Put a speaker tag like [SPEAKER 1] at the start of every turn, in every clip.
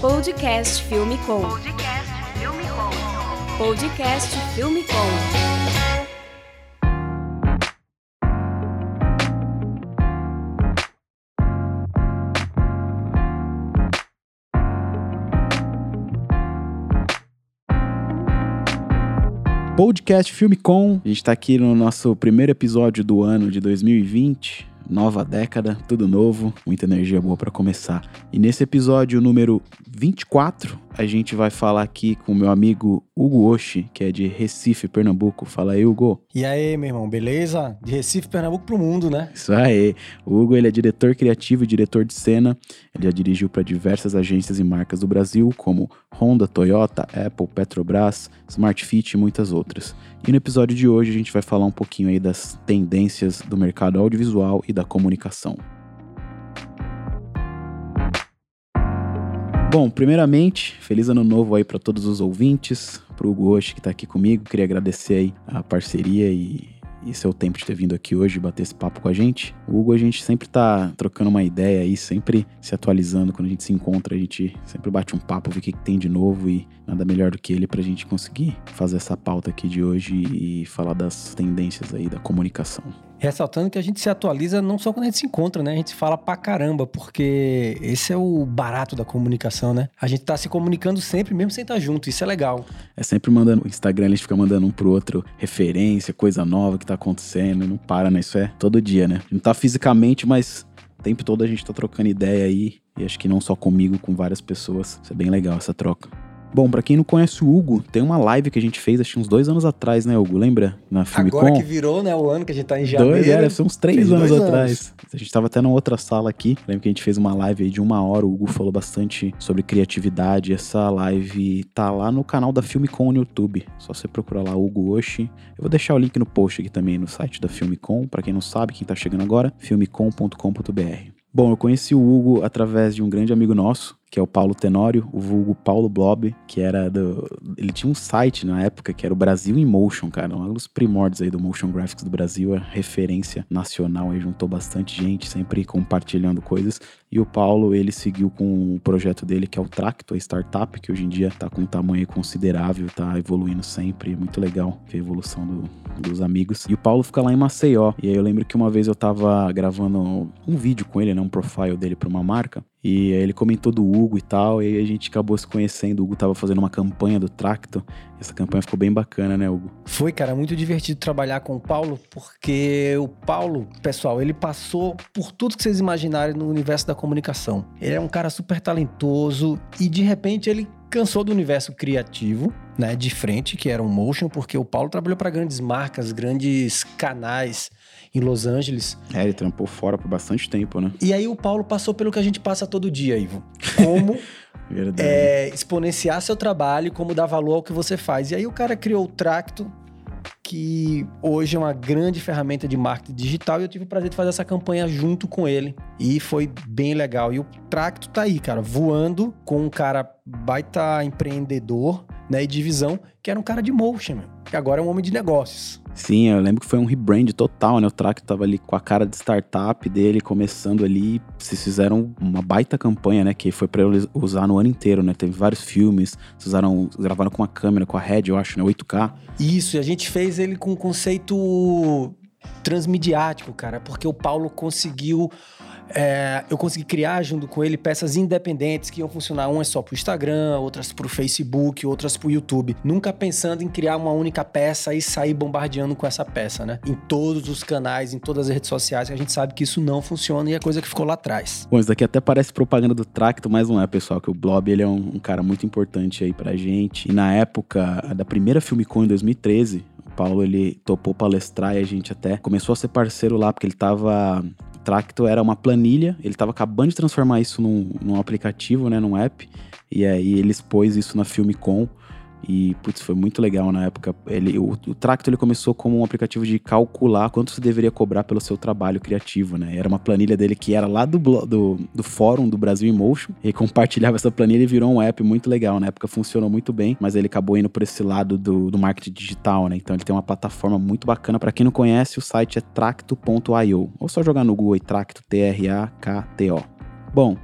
[SPEAKER 1] Podcast Filme Com.
[SPEAKER 2] Podcast Filme Com.
[SPEAKER 1] Podcast Filme Com.
[SPEAKER 3] Podcast Filme Com. A gente tá aqui no nosso primeiro episódio do ano de 2020. Nova década, tudo novo, muita energia boa para começar. E nesse episódio número 24, a gente vai falar aqui com o meu amigo Hugo Oshi, que é de Recife, Pernambuco. Fala aí, Hugo.
[SPEAKER 4] E aí, meu irmão, beleza? De Recife, Pernambuco pro mundo, né?
[SPEAKER 3] Isso aí. O Hugo ele é diretor criativo e diretor de cena. Ele já dirigiu para diversas agências e marcas do Brasil, como Honda, Toyota, Apple, Petrobras, Smart Fit e muitas outras. E no episódio de hoje a gente vai falar um pouquinho aí das tendências do mercado audiovisual e da comunicação. Bom, primeiramente, feliz ano novo aí para todos os ouvintes, pro Hugo Oshi que tá aqui comigo. Queria agradecer aí a parceria e e seu tempo de ter vindo aqui hoje bater esse papo com a gente. O Hugo, a gente sempre tá trocando uma ideia aí, sempre se atualizando. Quando a gente se encontra, a gente sempre bate um papo, vê o que, que tem de novo e nada melhor do que ele pra gente conseguir fazer essa pauta aqui de hoje e falar das tendências aí da comunicação.
[SPEAKER 4] Ressaltando que a gente se atualiza não só quando a gente se encontra, né? A gente fala pra caramba, porque esse é o barato da comunicação, né? A gente tá se comunicando sempre, mesmo sem estar junto, isso é legal.
[SPEAKER 3] É sempre mandando, Instagram a gente fica mandando um pro outro referência, coisa nova que tá acontecendo, não para, né? Isso é todo dia, né? Não tá fisicamente, mas o tempo todo a gente tá trocando ideia aí, e acho que não só comigo, com várias pessoas. Isso é bem legal, essa troca. Bom, pra quem não conhece o Hugo, tem uma live que a gente fez, acho que uns dois anos atrás, né, Hugo? Lembra? Na Filmicom?
[SPEAKER 4] Agora que virou, né, o ano que a gente tá em janeiro.
[SPEAKER 3] Dois, é, deve ser uns três anos
[SPEAKER 4] dois
[SPEAKER 3] atrás. A gente tava até numa outra sala aqui. Lembro que a gente fez uma live aí de uma hora. O Hugo falou bastante sobre criatividade. Essa live tá lá no canal da Filmicom no YouTube. Só você procurar lá Hugo Oshi. Eu vou deixar o link no post aqui também no site da Filmicom. Pra quem não sabe, quem tá chegando agora, filmicom.com.br. Bom, eu conheci o Hugo através de um grande amigo nosso, que é o Paulo Tenório, o vulgo Paulo Blob, que era do. Ele tinha um site na época que era o Brasil in Motion, cara. Um dos primórdios aí do motion graphics do Brasil, é referência nacional aí, juntou bastante gente, sempre compartilhando coisas. E o Paulo, ele seguiu com o projeto dele, que é o Tracto, a startup, que hoje em dia tá com um tamanho considerável, tá evoluindo sempre. Muito legal a evolução do, dos amigos. E o Paulo fica lá em Maceió. E aí eu lembro que uma vez eu tava gravando um vídeo com ele, né? Um profile dele pra uma marca. E aí ele comentou do Hugo e tal, e aí a gente acabou se conhecendo. O Hugo tava fazendo uma campanha do Tracto. Essa campanha ficou bem bacana, né, Hugo?
[SPEAKER 4] Foi, cara, muito divertido trabalhar com o Paulo, porque o Paulo, pessoal, ele passou por tudo que vocês imaginarem no universo da comunicação. Ele é um cara super talentoso e de repente ele cansou do universo criativo, né, de frente, que era o motion, porque o Paulo trabalhou para grandes marcas, grandes canais em Los Angeles.
[SPEAKER 3] É, ele trampou fora por bastante tempo, né?
[SPEAKER 4] E aí o Paulo passou pelo que a gente passa todo dia, Ivo. Como é, exponenciar seu trabalho, como dar valor ao que você faz. E aí o cara criou o Tracto, que hoje é uma grande ferramenta de marketing digital, e eu tive o prazer de fazer essa campanha junto com ele. E foi bem legal. E o Tracto tá aí, cara, voando com um cara baita empreendedor, né, e de visão, que era um cara de motion, que agora é um homem de negócios.
[SPEAKER 3] Sim, eu lembro que foi um rebrand total, né? O Tracto tava ali com a cara de startup dele, começando ali. Vocês fizeram uma baita campanha, né? Que foi pra eles usar no ano inteiro, né? Teve vários filmes, vocês usaram, gravaram com uma câmera, com a Red, eu acho, né? 8K.
[SPEAKER 4] Isso, e a gente fez ele com um conceito transmediático, cara, porque o Paulo conseguiu. É, eu consegui criar junto com ele peças independentes que iam funcionar umas só pro Instagram, outras pro Facebook, outras pro YouTube. Nunca pensando em criar uma única peça e sair bombardeando com essa peça, né? Em todos os canais, em todas as redes sociais, a gente sabe que isso não funciona e é coisa que ficou lá atrás.
[SPEAKER 3] Bom, isso daqui até parece propaganda do Tracto, mas não é, pessoal, que o Blob, ele é um, um cara muito importante aí pra gente. E na época da primeira Filmicon, em 2013, o Paulo, ele topou palestrar e a gente até começou a ser parceiro lá, porque ele tava... Tracto era uma planilha, ele tava acabando de transformar isso num, num aplicativo, né, num app, e aí ele expôs isso na Filmicon, e, putz, foi muito legal na época. Ele, o, o Tracto ele começou como um aplicativo de calcular quanto você deveria cobrar pelo seu trabalho criativo, né? Era uma planilha dele que era lá do, do, do fórum do Brasil Emotion. E compartilhava essa planilha e virou um app muito legal. Na época funcionou muito bem, mas ele acabou indo por esse lado do, do marketing digital, né? Então ele tem uma plataforma muito bacana. Pra quem não conhece, o site é tracto.io. Ou só jogar no Google aí, Tracto, T-R-A-K-T-O. Bom,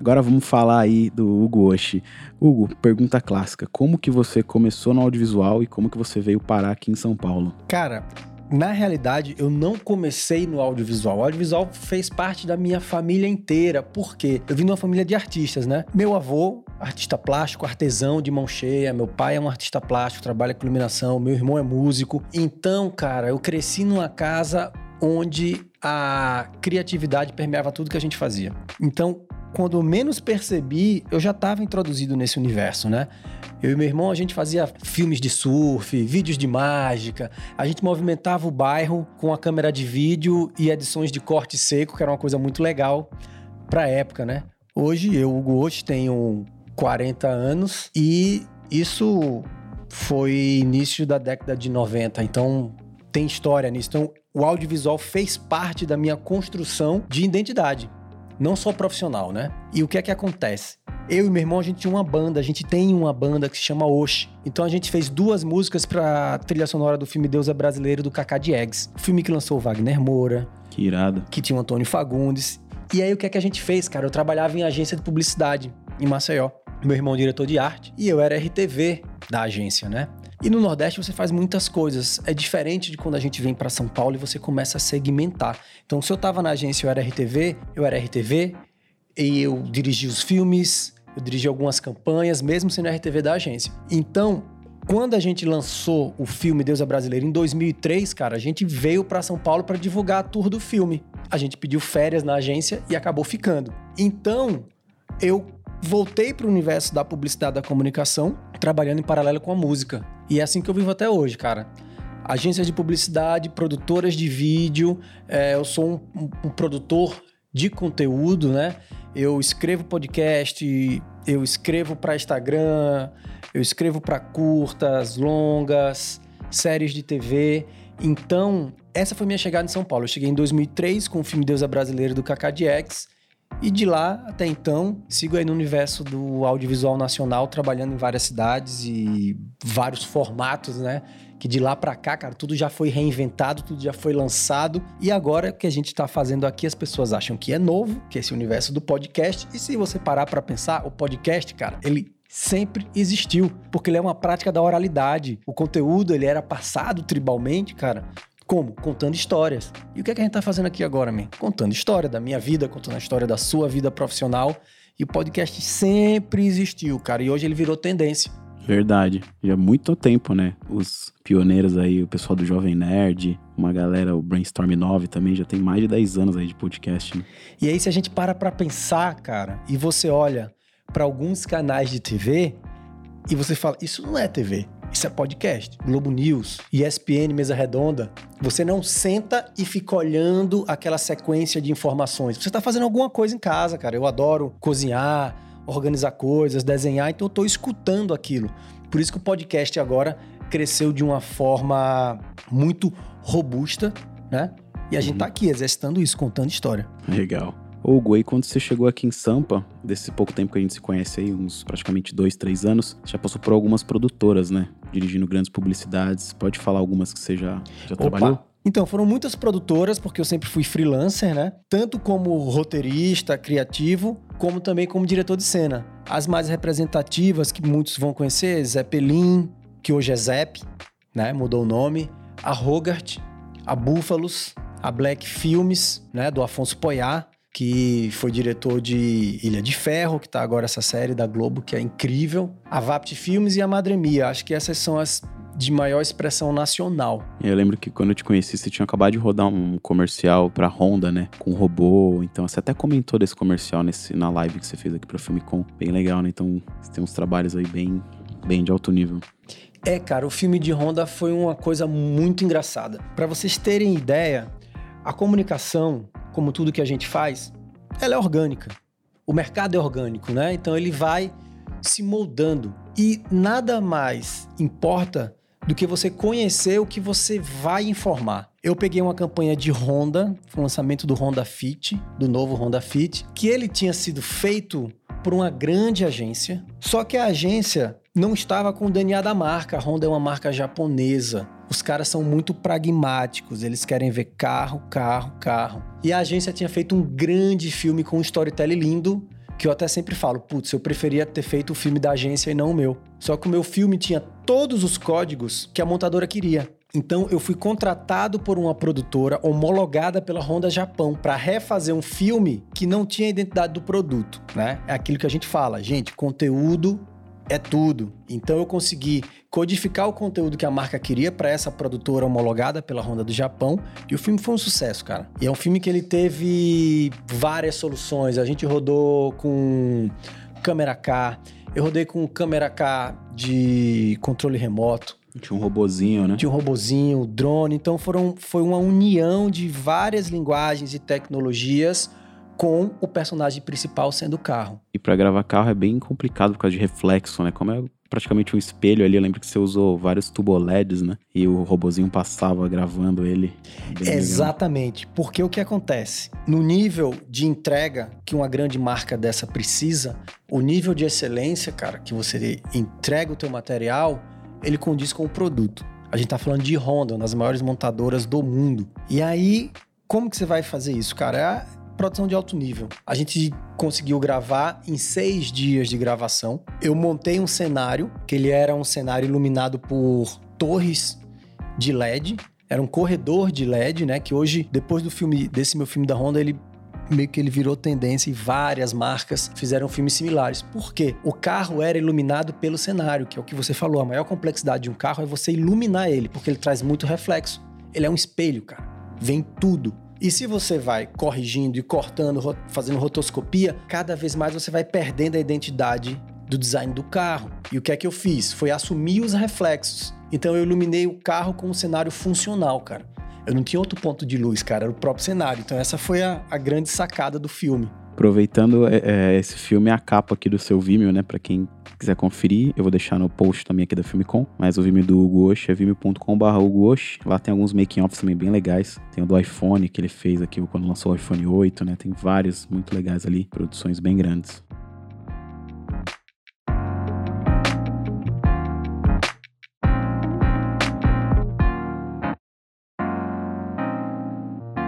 [SPEAKER 3] Agora vamos falar aí do Hugo Oshi. Hugo, pergunta clássica. Como que você começou no audiovisual e como que você veio parar aqui em São Paulo?
[SPEAKER 4] Cara, na realidade, eu não comecei no audiovisual. O audiovisual fez parte da minha família inteira. Por quê? Eu vim de uma família de artistas, né? Meu avô, artista plástico, artesão de mão cheia. Meu pai é um artista plástico, trabalha com iluminação. Meu irmão é músico. Então, cara, eu cresci numa casa onde a criatividade permeava tudo que a gente fazia. Então, quando menos percebi, eu já estava introduzido nesse universo, né? Eu e meu irmão, a gente fazia filmes de surf, vídeos de mágica, a gente movimentava o bairro com a câmera de vídeo e edições de corte seco, que era uma coisa muito legal para a época, né? Hoje, eu, Hugo, hoje tenho 40 anos e isso foi início da década de 90, então tem história nisso. Então, o audiovisual fez parte da minha construção de identidade, não só profissional, né? E o que é que acontece? Eu e meu irmão, a gente tinha uma banda, a gente tem uma banda que se chama Osh. Então a gente fez duas músicas pra trilha sonora do filme Deus é Brasileiro do Cacá Diegues. O filme que lançou o Wagner Moura.
[SPEAKER 3] Que irado.
[SPEAKER 4] Que tinha o Antônio Fagundes. E aí o que é que a gente fez, cara? Eu trabalhava em agência de publicidade em Maceió. Meu irmão diretor de arte e eu era RTV da agência, né? E no Nordeste você faz muitas coisas. É diferente de quando a gente vem para São Paulo e você começa a segmentar. Então, se eu tava na agência eu era RTV, eu era RTV, e eu dirigi os filmes, eu dirigi algumas campanhas, mesmo sendo RTV da agência. Então, quando a gente lançou o filme Deus é Brasileiro em 2003, cara, a gente veio para São Paulo para divulgar a tour do filme. A gente pediu férias na agência e acabou ficando. Então, eu voltei para o universo da publicidade da comunicação, trabalhando em paralelo com a música. E é assim que eu vivo até hoje, cara. Agências de publicidade, produtoras de vídeo, é, eu sou um, um, produtor de conteúdo, né? Eu escrevo podcast, eu escrevo para Instagram, eu escrevo para curtas, longas, séries de TV. Então, essa foi minha chegada em São Paulo. Eu cheguei em 2003 com o filme Deus é Brasileiro do Kaká Diex e de lá até então, sigo aí no universo do audiovisual nacional, trabalhando em várias cidades e vários formatos, né? Que de lá para cá, cara, tudo já foi reinventado, tudo já foi lançado. E agora que a gente tá fazendo aqui, as pessoas acham que é novo, que é esse universo do podcast. E se você parar para pensar, o podcast, cara, ele sempre existiu, porque ele é uma prática da oralidade. O conteúdo, ele era passado tribalmente, cara, como? Contando histórias. E o que, é que a gente tá fazendo aqui agora, man? Contando história da minha vida, contando a história da sua vida profissional. E o podcast sempre existiu, cara. E hoje ele virou tendência.
[SPEAKER 3] Verdade. Já há muito tempo, né? Os pioneiros aí, o pessoal do Jovem Nerd, uma galera, o Brainstorm 9 também, já tem mais de 10 anos aí de podcast. Né?
[SPEAKER 4] E aí, se a gente para pra pensar, cara, e você olha para alguns canais de TV e você fala, isso não é TV. Isso é podcast. Globo News, ESPN, Mesa Redonda. Você não senta e fica olhando aquela sequência de informações. Você está fazendo alguma coisa em casa, cara. Eu adoro cozinhar, organizar coisas, desenhar, então eu estou escutando aquilo. Por isso que o podcast agora cresceu de uma forma muito robusta, né? E a uhum. gente tá aqui exercitando isso, contando história.
[SPEAKER 3] Legal. Hugo, aí quando você chegou aqui em Sampa, desse pouco tempo que a gente se conhece aí, uns praticamente dois, três anos, já passou por algumas produtoras, né? Dirigindo grandes publicidades. Pode falar algumas que você já, já trabalhou?
[SPEAKER 4] Então, foram muitas produtoras, porque eu sempre fui freelancer, né? Tanto como roteirista, criativo, como também como diretor de cena. As mais representativas, que muitos vão conhecer, Zeppelin, que hoje é Zepp, né? Mudou o nome. A Rogart, a Búfalos, a Black Filmes, né? Do Afonso Poyar que foi diretor de Ilha de Ferro, que tá agora essa série da Globo, que é incrível. A Vapt Filmes e a Madremia. Acho que essas são as de maior expressão nacional.
[SPEAKER 3] Eu lembro que quando eu te conheci, você tinha acabado de rodar um comercial pra Honda, né? Com robô. Então você até comentou desse comercial nesse, na live que você fez aqui pra Filmicom. Bem legal, né? Então você tem uns trabalhos aí bem, bem de alto nível.
[SPEAKER 4] É, cara, o filme de Honda foi uma coisa muito engraçada. Para vocês terem ideia, a comunicação como tudo que a gente faz, ela é orgânica. O mercado é orgânico, né? Então ele vai se moldando. E nada mais importa do que você conhecer o que você vai informar. Eu peguei uma campanha de Honda, o lançamento do Honda Fit, do novo Honda Fit, que ele tinha sido feito por uma grande agência, só que a agência não estava com o DNA da marca. A Honda é uma marca japonesa. Os caras são muito pragmáticos, eles querem ver carro, carro, carro. E a agência tinha feito um grande filme com um storytelling lindo, que eu até sempre falo, putz, eu preferia ter feito o filme da agência e não o meu. Só que o meu filme tinha todos os códigos que a montadora queria. Então eu fui contratado por uma produtora homologada pela Honda Japão para refazer um filme que não tinha a identidade do produto, né? É aquilo que a gente fala, gente, conteúdo é tudo. Então eu consegui codificar o conteúdo que a marca queria para essa produtora homologada pela Honda do Japão e o filme foi um sucesso, cara. E é um filme que ele teve várias soluções. A gente rodou com câmera K, eu rodei com câmera K de controle remoto.
[SPEAKER 3] Tinha um robozinho, né?
[SPEAKER 4] Tinha um robozinho, drone. Então foram, foi uma união de várias linguagens e tecnologias com o personagem principal sendo o carro.
[SPEAKER 3] E para gravar carro é bem complicado por causa de reflexo, né? Como é praticamente um espelho ali, eu lembro que você usou vários tuboleds, né? E o robozinho passava gravando ele.
[SPEAKER 4] Exatamente. Legal. Porque o que acontece? No nível de entrega que uma grande marca dessa precisa, o nível de excelência, cara, que você entrega o teu material, ele condiz com o produto. A gente tá falando de Honda, uma das maiores montadoras do mundo. E aí, como que você vai fazer isso, cara? É produção de alto nível. A gente conseguiu gravar em seis dias de gravação. Eu montei um cenário, que ele era um cenário iluminado por torres de LED. Era um corredor de LED, né? Que hoje, depois do filme, desse meu filme da Honda, ele meio que ele virou tendência e várias marcas fizeram filmes similares. Por quê? O carro era iluminado pelo cenário, que é o que você falou. A maior complexidade de um carro é você iluminar ele, porque ele traz muito reflexo. Ele é um espelho, cara. Vem tudo. E se você vai corrigindo e cortando, fazendo rotoscopia, cada vez mais você vai perdendo a identidade do design do carro. E o que é que eu fiz? Foi assumir os reflexos. Então eu iluminei o carro com um cenário funcional, cara. Eu não tinha outro ponto de luz, cara, era o próprio cenário. Então essa foi a, a grande sacada do filme.
[SPEAKER 3] Aproveitando é, é, esse filme, a capa aqui do seu Vimeo, né? Pra quem quiser conferir, eu vou deixar no post também aqui da Filmicom. Mas o Vimeo do Hugo Osh é vimeo.com.br Hugo Osh. Lá tem alguns making-offs também bem legais. Tem o do iPhone que ele fez aqui quando lançou o iPhone 8, né? Tem vários muito legais ali, produções bem grandes.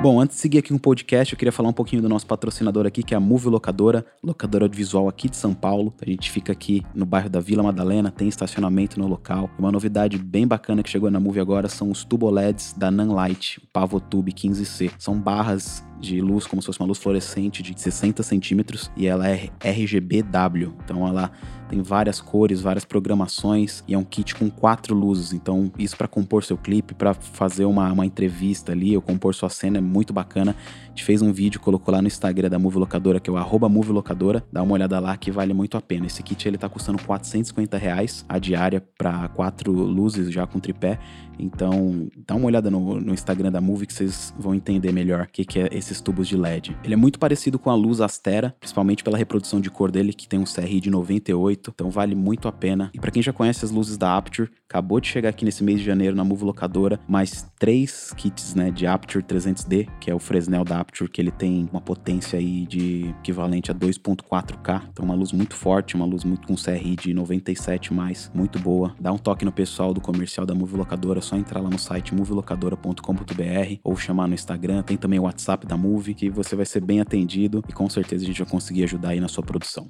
[SPEAKER 3] Bom, antes de seguir aqui o podcast, eu queria falar um pouquinho do nosso patrocinador aqui, que é a Move Locadora, locadora audiovisual aqui de São Paulo. A gente fica aqui no bairro da Vila Madalena, tem estacionamento no local. Uma novidade bem bacana que chegou na Move agora são os tuboleds da Nanlite, o Pavotube 15C. São barras de luz, como se fosse uma luz fluorescente de 60 centímetros, e ela é RGBW. Então ela tem várias cores, várias programações e é um kit com quatro luzes. Então, isso para compor seu clipe, para fazer uma, uma entrevista ali, ou compor sua cena é muito bacana. A gente fez um vídeo, colocou lá no Instagram da Move Locadora, que é o arroba Move Locadora. Dá uma olhada lá que vale muito a pena. Esse kit ele tá custando 450 reais a diária para quatro luzes já com tripé. Então, dá uma olhada no, no, Instagram da Move que vocês vão entender melhor o que, que é esses tubos de LED. Ele é muito parecido com a luz Astera, principalmente pela reprodução de cor dele, que tem um CRI de 98, então vale muito a pena. E para quem já conhece as luzes da Aperture, acabou de chegar aqui nesse mês de janeiro na Move Locadora, mais três kits né, de Aperture 300D, que é o Fresnel da Aperture, que ele tem uma potência aí de equivalente a 2.4K, então uma luz muito forte, uma luz muito com CRI de 97 mais, muito boa. Dá um toque no pessoal do comercial da Move Locadora, só entrar lá no site movilocadora.com.br ou chamar no Instagram. Tem também o WhatsApp da Move, que você vai ser bem atendido e com certeza a gente vai conseguir ajudar aí na sua produção.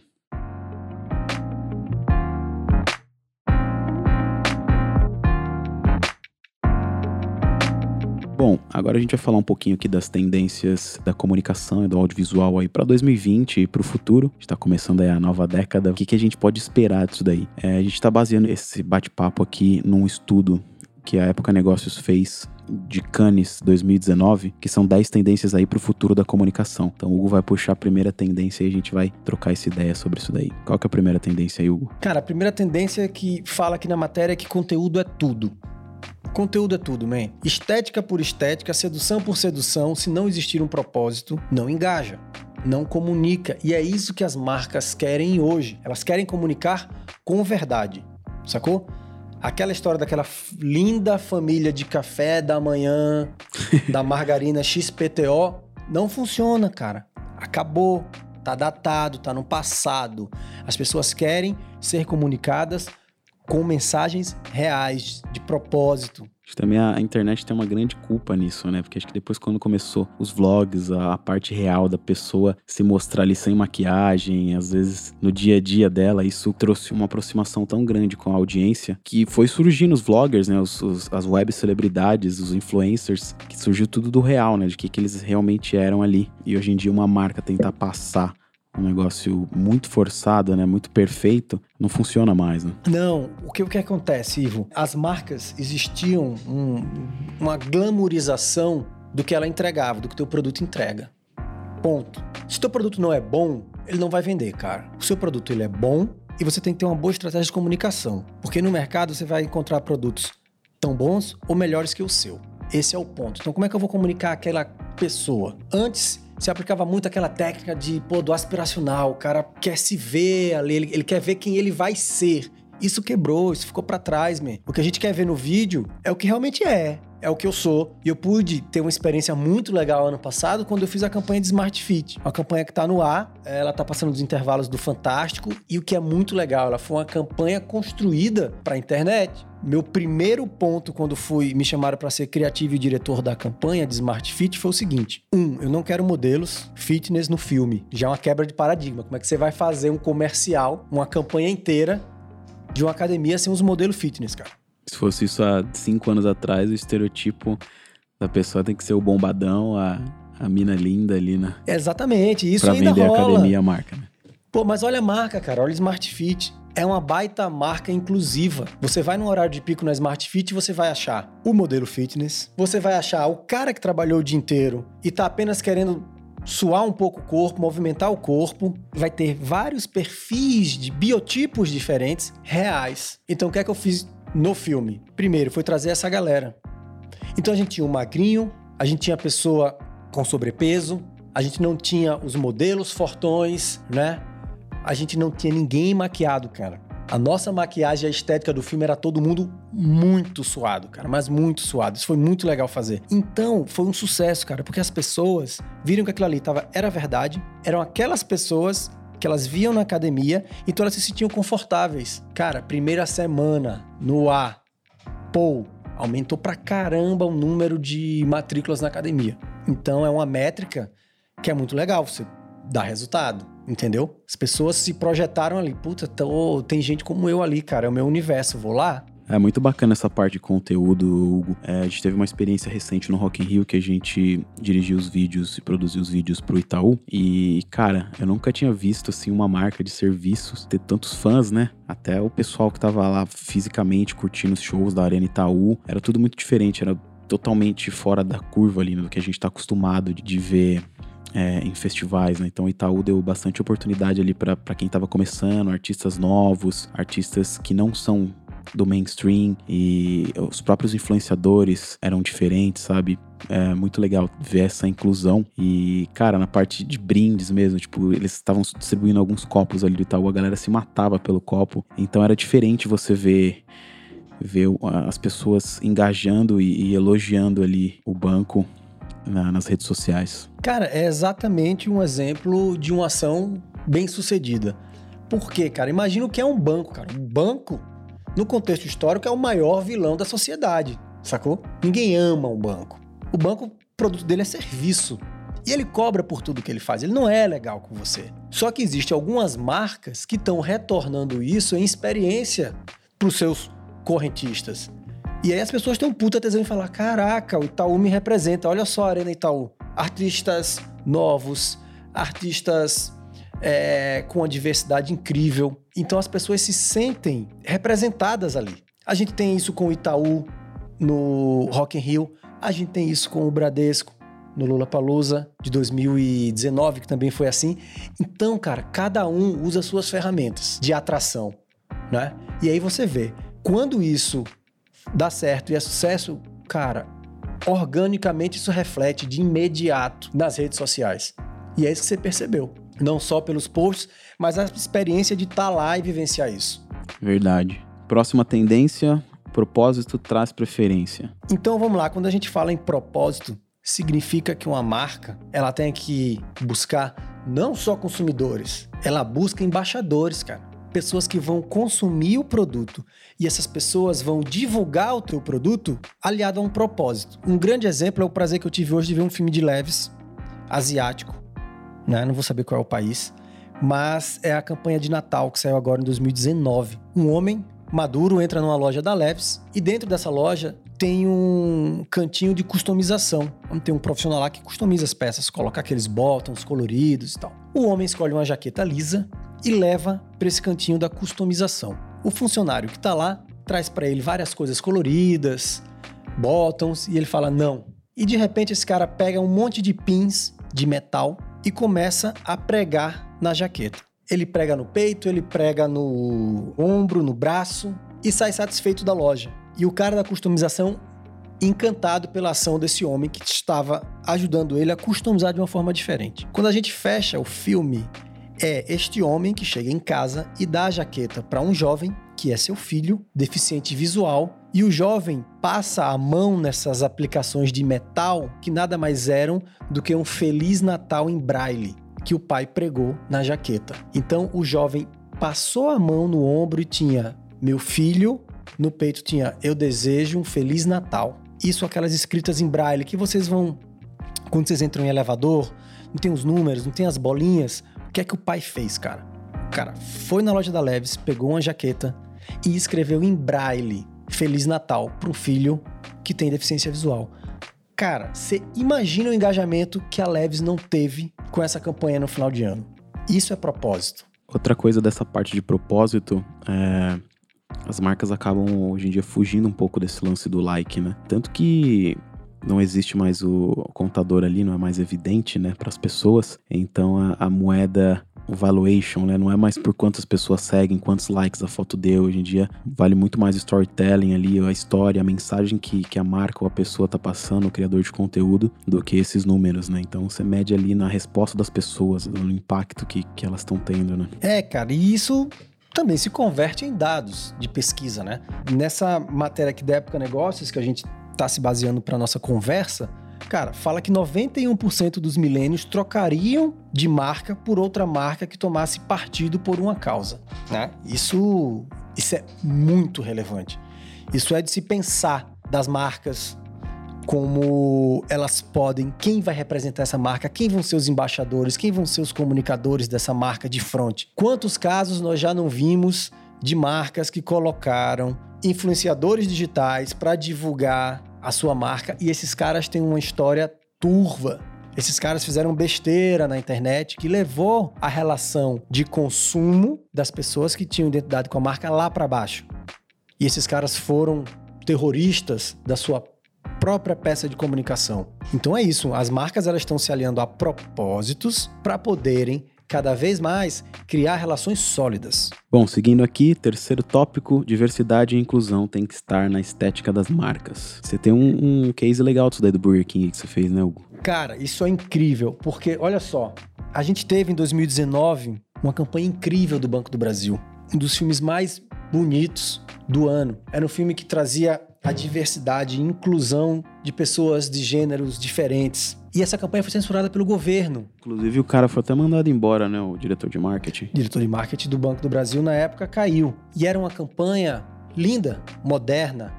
[SPEAKER 3] Bom, agora a gente vai falar um pouquinho aqui das tendências da comunicação e do audiovisual aí para 2020 e para o futuro. Está começando aí a nova década. O que, que a gente pode esperar disso daí? É, a gente está baseando esse bate-papo aqui num estudo que a Época Negócios fez de Cannes 2019, que são 10 tendências aí para o futuro da comunicação. Então o Hugo vai puxar a primeira tendência e a gente vai trocar essa ideia sobre isso daí. Qual que é a primeira tendência aí, Hugo?
[SPEAKER 4] Cara, a primeira tendência que fala aqui na matéria é que conteúdo é tudo. Conteúdo é tudo, man. Estética por estética, sedução por sedução, se não existir um propósito, não engaja, não comunica. E é isso que as marcas querem hoje. Elas querem comunicar com verdade, sacou? Aquela história daquela linda família de café da manhã, da margarina XPTO, não funciona, cara. Acabou. Tá datado, tá no passado. As pessoas querem ser comunicadas com mensagens reais, de propósito.
[SPEAKER 3] Acho que também a internet tem uma grande culpa nisso, né? Porque acho que depois, quando começou os vlogs, a, a parte real da pessoa se mostrar ali sem maquiagem, às vezes no dia a dia dela, isso trouxe uma aproximação tão grande com a audiência que foi surgindo os vloggers, né? Os, os- as web celebridades, os influencers, que surgiu tudo do real, né? De que, que eles realmente eram ali. E hoje em dia, uma marca tentar passar um negócio muito forçado, né? Muito perfeito, não funciona mais, né?
[SPEAKER 4] Não, o que, o que acontece, Ivo? As marcas existiam um- uma glamourização do que ela entregava, do que o teu produto entrega. Ponto. Se o teu produto não é bom, ele não vai vender, cara. O seu produto ele é bom e você tem que ter uma boa estratégia de comunicação, porque no mercado você vai encontrar produtos tão bons ou melhores que o seu. Esse é o ponto. Então, como é que eu vou comunicar aquela pessoa? Antes se aplicava muito aquela técnica de, pô, do aspiracional. O cara quer se ver ali, ele, ele quer ver quem ele vai ser. Isso quebrou, isso ficou pra trás, man. O que a gente quer ver no vídeo é o que realmente é. É o que eu sou. E eu pude ter uma experiência muito legal ano passado quando eu fiz a campanha de Smart Fit. Uma campanha que tá no ar, ela tá passando dos intervalos do Fantástico. E o que é muito legal, ela foi uma campanha construída pra internet. Meu primeiro ponto quando fui me chamaram para ser criativo e diretor da campanha de Smart Fit foi o seguinte: um, eu não quero modelos fitness no filme. Já é uma quebra de paradigma. Como é que você vai fazer um comercial, uma campanha inteira de uma academia sem os modelos fitness, cara?
[SPEAKER 3] Se fosse isso há cinco anos atrás, o estereotipo da pessoa tem que ser o bombadão, a, a mina linda ali, né?
[SPEAKER 4] Exatamente, isso
[SPEAKER 3] pra
[SPEAKER 4] ainda
[SPEAKER 3] vender a
[SPEAKER 4] rola.
[SPEAKER 3] academia a marca, né?
[SPEAKER 4] Pô, mas olha a marca, cara, olha o Smart Fit. É uma baita marca inclusiva. Você vai num horário de pico na Smart Fit e você vai achar o modelo fitness, você vai achar o cara que trabalhou o dia inteiro e tá apenas querendo suar um pouco o corpo, movimentar o corpo, vai ter vários perfis de biotipos diferentes reais. Então o que é que eu fiz no filme? Primeiro foi trazer essa galera. Então a gente tinha o magrinho, a gente tinha a pessoa com sobrepeso, a gente não tinha os modelos fortões, né? A gente não tinha ninguém maquiado, cara. A nossa maquiagem, a estética do filme era todo mundo muito suado, cara, mas muito suado. Isso foi muito legal fazer. Então, foi um sucesso, cara, porque as pessoas viram que aquilo ali tava, era verdade, eram aquelas pessoas que elas viam na academia, então elas se sentiam confortáveis. Cara, primeira semana no ar, pô, aumentou pra caramba o número de matrículas na academia. Então é uma métrica que é muito legal, você dá resultado, entendeu? As pessoas se projetaram ali, puta, tô- tem gente como eu ali, cara, é o meu universo, vou lá.
[SPEAKER 3] É muito bacana essa parte de conteúdo, Hugo. É, a gente teve uma experiência recente no Rock in Rio que a gente dirigiu os vídeos e produziu os vídeos pro Itaú. E, cara, eu nunca tinha visto assim uma marca de serviços ter tantos fãs, né? Até o pessoal que tava lá fisicamente curtindo os shows da Arena Itaú. Era tudo muito diferente, era totalmente fora da curva ali, né, do que a gente tá acostumado de, de ver é, em festivais, né? Então o Itaú deu bastante oportunidade ali pra quem tava começando, artistas novos, artistas que não são do mainstream e os próprios influenciadores eram diferentes, sabe? É muito legal ver essa inclusão. E, cara, na parte de brindes mesmo, tipo, eles estavam distribuindo alguns copos ali do Itaú, a galera se matava pelo copo. Então era diferente você ver ver as pessoas engajando e, e elogiando ali o banco na- nas redes sociais.
[SPEAKER 4] Cara, é exatamente um exemplo de uma ação bem sucedida. Por quê, cara? Imagina o que é um banco, cara. Um banco, no contexto histórico, é o maior vilão da sociedade, sacou? Ninguém ama um banco. O banco, o produto dele é serviço. E ele cobra por tudo que ele faz. Ele não é legal com você. Só que existem algumas marcas que estão retornando isso em experiência para os seus correntistas. E aí as pessoas têm um puta tesão em falar: caraca, o Itaú me representa, olha só a Arena Itaú. Artistas novos, artistas é, com uma diversidade incrível. Então as pessoas se sentem representadas ali. A gente tem isso com o Itaú no Rock in Rio, a gente tem isso com o Bradesco no Lollapalooza de 2019, que também foi assim. Então, cara, cada um usa suas ferramentas de atração, né? E aí você vê, quando isso dá certo e é sucesso, cara, organicamente isso reflete de imediato nas redes sociais. E é isso que você percebeu. Não só pelos posts, mas a experiência de estar lá e vivenciar isso.
[SPEAKER 3] Verdade. Próxima tendência: propósito traz preferência.
[SPEAKER 4] Então vamos lá, quando a gente fala em propósito, significa que uma marca ela tem que buscar não só consumidores, ela busca embaixadores, cara. pessoas que vão consumir o produto e essas pessoas vão divulgar o teu produto aliado a um propósito. Um grande exemplo é o prazer que eu tive hoje de ver um filme de leves asiático, né? Não vou saber qual é o país, mas é a campanha de Natal que saiu agora em 2019. Um homem maduro entra numa loja da Leves e dentro dessa loja tem um cantinho de customização. Tem um profissional lá que customiza as peças, coloca aqueles botões coloridos e tal. O homem escolhe uma jaqueta lisa e leva para esse cantinho da customização. O funcionário que está lá traz para ele várias coisas coloridas, botões, e ele fala não. E de repente esse cara pega um monte de pins de metal e começa a pregar na jaqueta. Ele prega no peito, ele prega no ombro, no braço e sai satisfeito da loja. E o cara da customização encantado pela ação desse homem que estava ajudando ele a customizar de uma forma diferente. Quando a gente fecha o filme, é este homem que chega em casa e dá a jaqueta para um jovem que é seu filho, deficiente visual, e o jovem passa a mão nessas aplicações de metal que nada mais eram do que um Feliz Natal em braille que o pai pregou na jaqueta. Então o jovem passou a mão no ombro e tinha meu filho, no peito tinha eu desejo um feliz Natal. Isso aquelas escritas em braille que vocês vão quando vocês entram em elevador, não tem os números, não tem as bolinhas. O que é que o pai fez, cara? O cara foi na loja da Leves, pegou uma jaqueta e escreveu em braille Feliz Natal para um filho que tem deficiência visual. Cara, você imagina o engajamento que a Leves não teve com essa campanha no final de ano. Isso é propósito.
[SPEAKER 3] Outra coisa dessa parte de propósito é. As marcas acabam hoje em dia fugindo um pouco desse lance do like, né? Tanto que não existe mais o contador ali, não é mais evidente, né, para as pessoas. Então a, a, moeda, o valuation, né, não é mais por quantas pessoas seguem, quantos likes a foto deu. Hoje em dia vale muito mais o storytelling ali, a história, a mensagem que, que a marca ou a pessoa tá passando, o criador de conteúdo, do que esses números, né? Então você mede ali na resposta das pessoas, no impacto que, que elas estão tendo, né?
[SPEAKER 4] É, cara, e isso também se converte em dados de pesquisa, né? Nessa matéria aqui da Época Negócios que a gente está se baseando para nossa conversa, cara, fala que 91% dos milênios trocariam de marca por outra marca que tomasse partido por uma causa, né? Isso, isso é muito relevante. Isso é de se pensar das marcas, como elas podem, quem vai representar essa marca, quem vão ser os embaixadores, quem vão ser os comunicadores dessa marca de frente. Quantos casos nós já não vimos de marcas que colocaram influenciadores digitais para divulgar a sua marca e esses caras têm uma história turva. Esses caras fizeram besteira na internet que levou a relação de consumo das pessoas que tinham identidade com a marca lá para baixo. E esses caras foram terroristas da sua própria peça de comunicação. Então é isso, as marcas elas estão se aliando a propósitos para poderem cada vez mais criar relações sólidas.
[SPEAKER 3] Bom, seguindo aqui, terceiro tópico, diversidade e inclusão tem que estar na estética das marcas. Você tem um, um case legal disso daí do Burger King que você fez, né, Hugo?
[SPEAKER 4] Cara, isso é incrível, porque olha só, a gente teve em 2019 uma campanha incrível do Banco do Brasil, um dos filmes mais bonitos do ano. Era um filme que trazia a diversidade e inclusão de pessoas de gêneros diferentes. E essa campanha foi censurada pelo governo.
[SPEAKER 3] Inclusive, o cara foi até mandado embora, né? O diretor de marketing.
[SPEAKER 4] O diretor de marketing do Banco do Brasil, na época, caiu. E era uma campanha linda, moderna,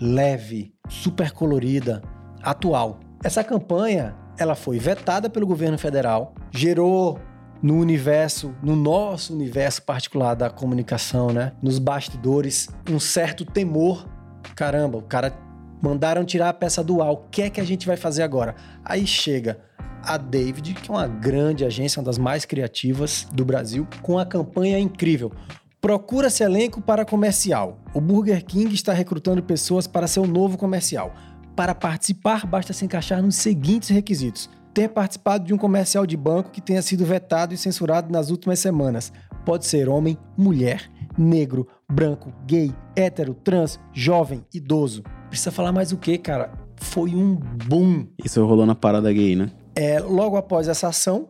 [SPEAKER 4] leve, super colorida, atual. Essa campanha, ela foi vetada pelo governo federal, gerou no universo, no nosso universo particular da comunicação, né? Nos bastidores, um certo temor caramba, o cara mandaram tirar a peça do ar, o que é que a gente vai fazer agora? Aí chega a David, que é uma grande agência, uma das mais criativas do Brasil, com a campanha incrível. Procura-se elenco para comercial. O Burger King está recrutando pessoas para seu novo comercial. Para participar, basta se encaixar nos seguintes requisitos: ter participado de um comercial de banco que tenha sido vetado e censurado nas últimas semanas. Pode ser homem, mulher, negro, branco, gay, hétero, trans, jovem, idoso. Precisa falar mais o que, cara? Foi um boom.
[SPEAKER 3] Isso rolou na parada gay, né?
[SPEAKER 4] É, logo após essa ação,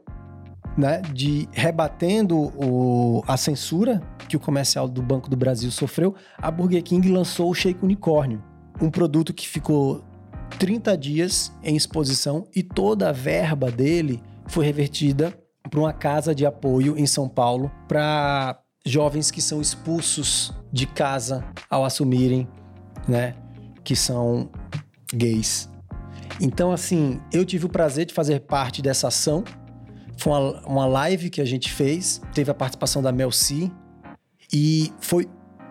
[SPEAKER 4] né, de rebatendo o, a censura que o comercial do Banco do Brasil sofreu, a Burger King lançou o Shake Unicórnio, um produto que ficou 30 dias em exposição e toda a verba dele foi revertida para uma casa de apoio em São Paulo para jovens que são expulsos de casa ao assumirem, né, que são gays. Então, assim, eu tive o prazer de fazer parte dessa ação. Foi uma, uma live que a gente fez, teve a participação da Mel C. E foi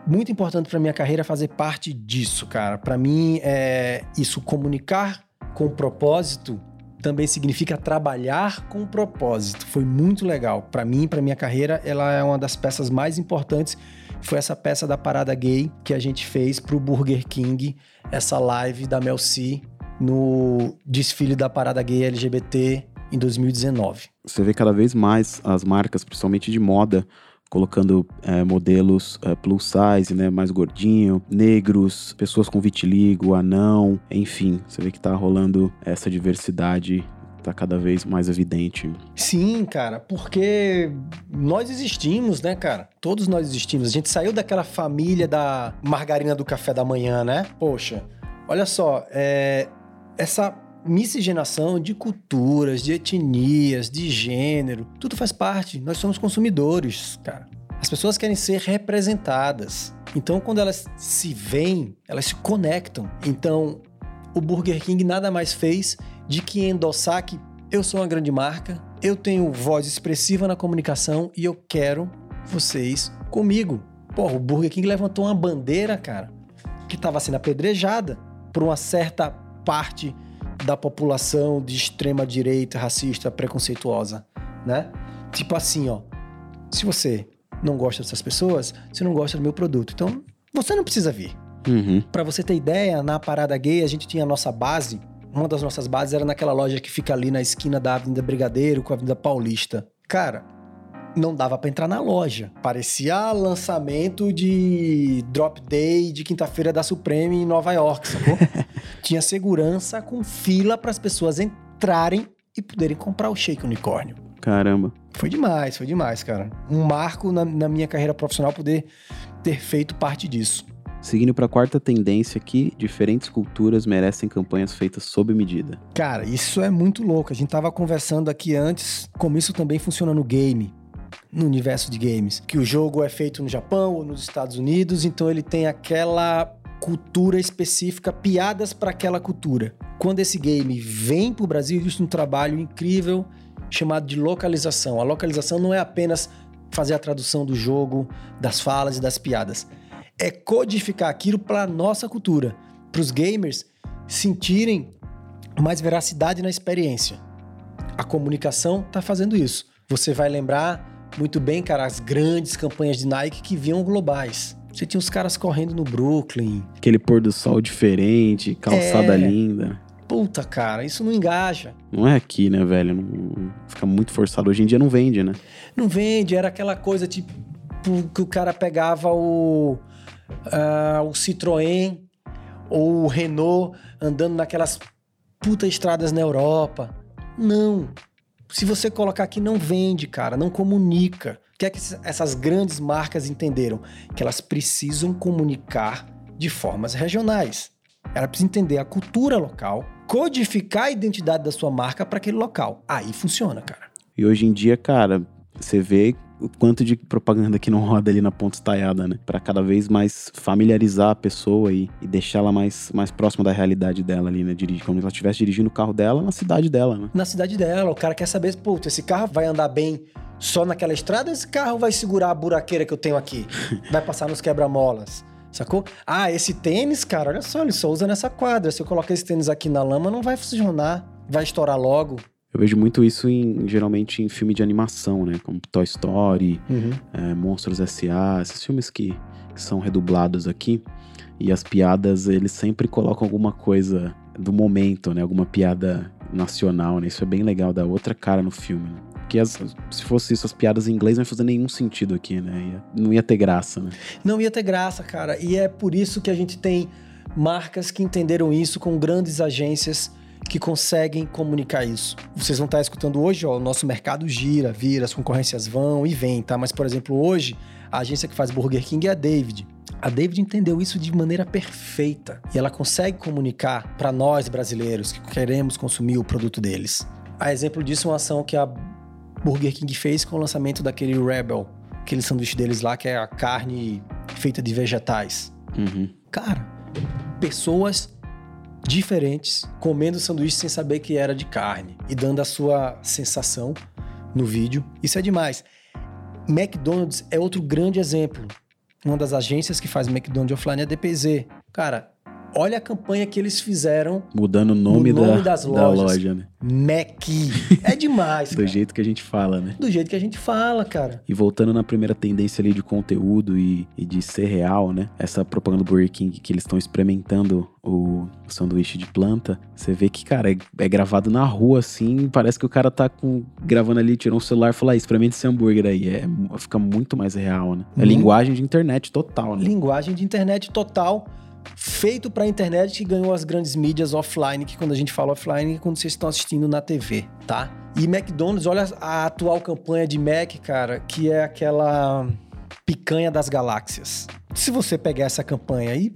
[SPEAKER 4] muito importante para minha carreira fazer parte disso, cara. Para mim, é isso comunicar com propósito também significa trabalhar com propósito. Foi muito legal. Para mim, para minha carreira, ela é uma das peças mais importantes. Foi essa peça da parada gay que a gente fez pro Burger King, essa live da Mel C no desfile da parada gay LGBT em 2019.
[SPEAKER 3] Você vê cada vez mais as marcas, principalmente de moda, colocando é, modelos é, plus size, né, mais gordinho, negros, pessoas com vitiligo, anão, enfim, você vê que tá rolando essa diversidade tá cada vez mais evidente.
[SPEAKER 4] Sim, cara, porque nós existimos, né, cara? Todos nós existimos. A gente saiu daquela família da margarina do café da manhã, né? Poxa, olha só, é, essa miscigenação de culturas, de etnias, de gênero, tudo faz parte. Nós somos consumidores, cara. As pessoas querem ser representadas. Então, quando elas se veem, elas se conectam. Então, o Burger King nada mais fez de que endossar que eu sou uma grande marca, eu tenho voz expressiva na comunicação e eu quero vocês comigo. Porra, o Burger King levantou uma bandeira, cara, que estava sendo apedrejada por uma certa parte da população de extrema direita, racista, preconceituosa, né? Tipo assim, ó, se você não gosta dessas pessoas, você não gosta do meu produto. Então, você não precisa vir.
[SPEAKER 3] Uhum.
[SPEAKER 4] Para você ter ideia, na parada gay a gente tinha a nossa base. Uma das nossas bases era naquela loja que fica ali na esquina da Avenida Brigadeiro com a Avenida Paulista. Cara, não dava para entrar na loja. Parecia lançamento de Drop Day de quinta-feira da Supreme em Nova York, sacou? Tinha segurança com fila para as pessoas entrarem e poderem comprar o Shake Unicórnio.
[SPEAKER 3] Caramba.
[SPEAKER 4] Foi demais, foi demais, cara. Um marco na, na minha carreira profissional poder ter feito parte disso.
[SPEAKER 3] Seguindo para a quarta tendência aqui, diferentes culturas merecem campanhas feitas sob medida.
[SPEAKER 4] Cara, isso é muito louco. A gente tava conversando aqui antes como isso também funciona no game no universo de games. Que o jogo é feito no Japão ou nos Estados Unidos, então ele tem aquela cultura específica, piadas para aquela cultura. Quando esse game vem para o Brasil, existe um trabalho incrível chamado de localização. A localização não é apenas fazer a tradução do jogo, das falas e das piadas. É codificar aquilo para nossa cultura, para os gamers sentirem mais veracidade na experiência. A comunicação está fazendo isso. Você vai lembrar muito bem, cara, as grandes campanhas de Nike que vinham globais. Você tinha os caras correndo no Brooklyn.
[SPEAKER 3] Aquele pôr do sol diferente, calçada
[SPEAKER 4] É.
[SPEAKER 3] linda.
[SPEAKER 4] Puta, cara, isso não engaja.
[SPEAKER 3] Não é aqui, né, velho? Não- fica muito forçado. Hoje em dia não vende, né?
[SPEAKER 4] Não vende, era aquela coisa tipo que o cara pegava o, ah, o Citroën ou o Renault andando naquelas puta estradas na Europa. Não. Se você colocar aqui, não vende, cara, não comunica. O que é que essas grandes marcas entenderam? Que elas precisam comunicar de formas regionais. Ela precisa entender a cultura local, codificar a identidade da sua marca para aquele local. Aí funciona, cara.
[SPEAKER 3] E hoje em dia, cara, você vê o quanto de propaganda que não roda ali na ponta estaiada, né? Pra cada vez mais familiarizar a pessoa e, e deixar ela mais, mais próxima da realidade dela ali, né? Dirigir, como se ela estivesse dirigindo o carro dela na cidade dela, né?
[SPEAKER 4] na cidade dela. O cara quer saber, pô, esse carro vai andar bem só naquela estrada ou esse carro vai segurar a buraqueira que eu tenho aqui? Vai passar nos quebra-molas. Sacou? Ah, esse tênis, cara, olha só, ele só usa nessa quadra. Se eu colocar esse tênis aqui na lama, não vai funcionar. Vai estourar logo.
[SPEAKER 3] Eu vejo muito isso em, geralmente em filme de animação, né? Como Toy Story, é, Monstros S.A., esses filmes que, que são redublados aqui. E as piadas, eles sempre colocam alguma coisa do momento, né? Alguma piada nacional, né? Isso é bem legal, dá outra cara no filme, né? Porque as- se fosse isso, as piadas em inglês não ia fazer nenhum sentido aqui, né? Ia- não ia ter graça, né?
[SPEAKER 4] Não ia ter graça, cara. E é por isso que a gente tem marcas que entenderam isso com grandes agências que conseguem comunicar isso. Vocês vão estar escutando hoje, ó, o nosso mercado gira, vira, as concorrências vão e vêm, tá? Mas, por exemplo, hoje, a agência que faz Burger King é a David. A David entendeu isso de maneira perfeita e ela consegue comunicar para nós brasileiros que queremos consumir o produto deles. A exemplo disso, uma ação que a Burger King fez com o lançamento daquele Rebel, aquele sanduíche deles lá que é a carne feita de vegetais.
[SPEAKER 3] Uhum.
[SPEAKER 4] Cara, pessoas diferentes comendo sanduíche sem saber que era de carne e dando a sua sensação no vídeo. Isso é demais. McDonald's é outro grande exemplo. Uma das agências que faz McDonald's offline é a DPZ. Cara, olha a campanha que eles fizeram
[SPEAKER 3] Mudando o nome,
[SPEAKER 4] No nome
[SPEAKER 3] da,
[SPEAKER 4] das
[SPEAKER 3] da
[SPEAKER 4] lojas.
[SPEAKER 3] loja, né?
[SPEAKER 4] Mac. É demais,
[SPEAKER 3] Do
[SPEAKER 4] cara.
[SPEAKER 3] jeito que a gente fala, né?
[SPEAKER 4] Do jeito que a gente fala, cara.
[SPEAKER 3] E voltando na primeira tendência ali de conteúdo e, e de ser real, né? Essa propaganda do Burger King que eles estão experimentando o, sanduíche de planta, você vê que, cara, é, é gravado na rua, assim, parece que o cara tá com, gravando ali, tirou um celular e falou, ah, experimenta esse hambúrguer aí. É, fica muito mais real, né? É
[SPEAKER 4] Muito.
[SPEAKER 3] linguagem de internet total, né?
[SPEAKER 4] Linguagem de internet total, feito pra internet que ganhou as grandes mídias offline, que quando a gente fala offline é quando vocês estão assistindo na TV, tá? E McDonald's, olha a atual campanha de Mac, cara, que é aquela picanha das galáxias. Se você pegar essa campanha e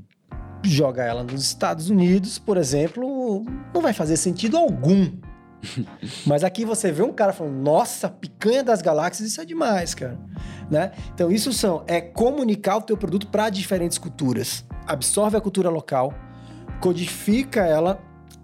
[SPEAKER 4] jogar ela nos Estados Unidos, por exemplo, não vai fazer sentido algum. Mas aqui você vê um cara falando, nossa, picanha das galáxias, isso é demais, cara. Né? Então isso são, é comunicar o teu produto para diferentes culturas. Absorve a cultura local, codifica ela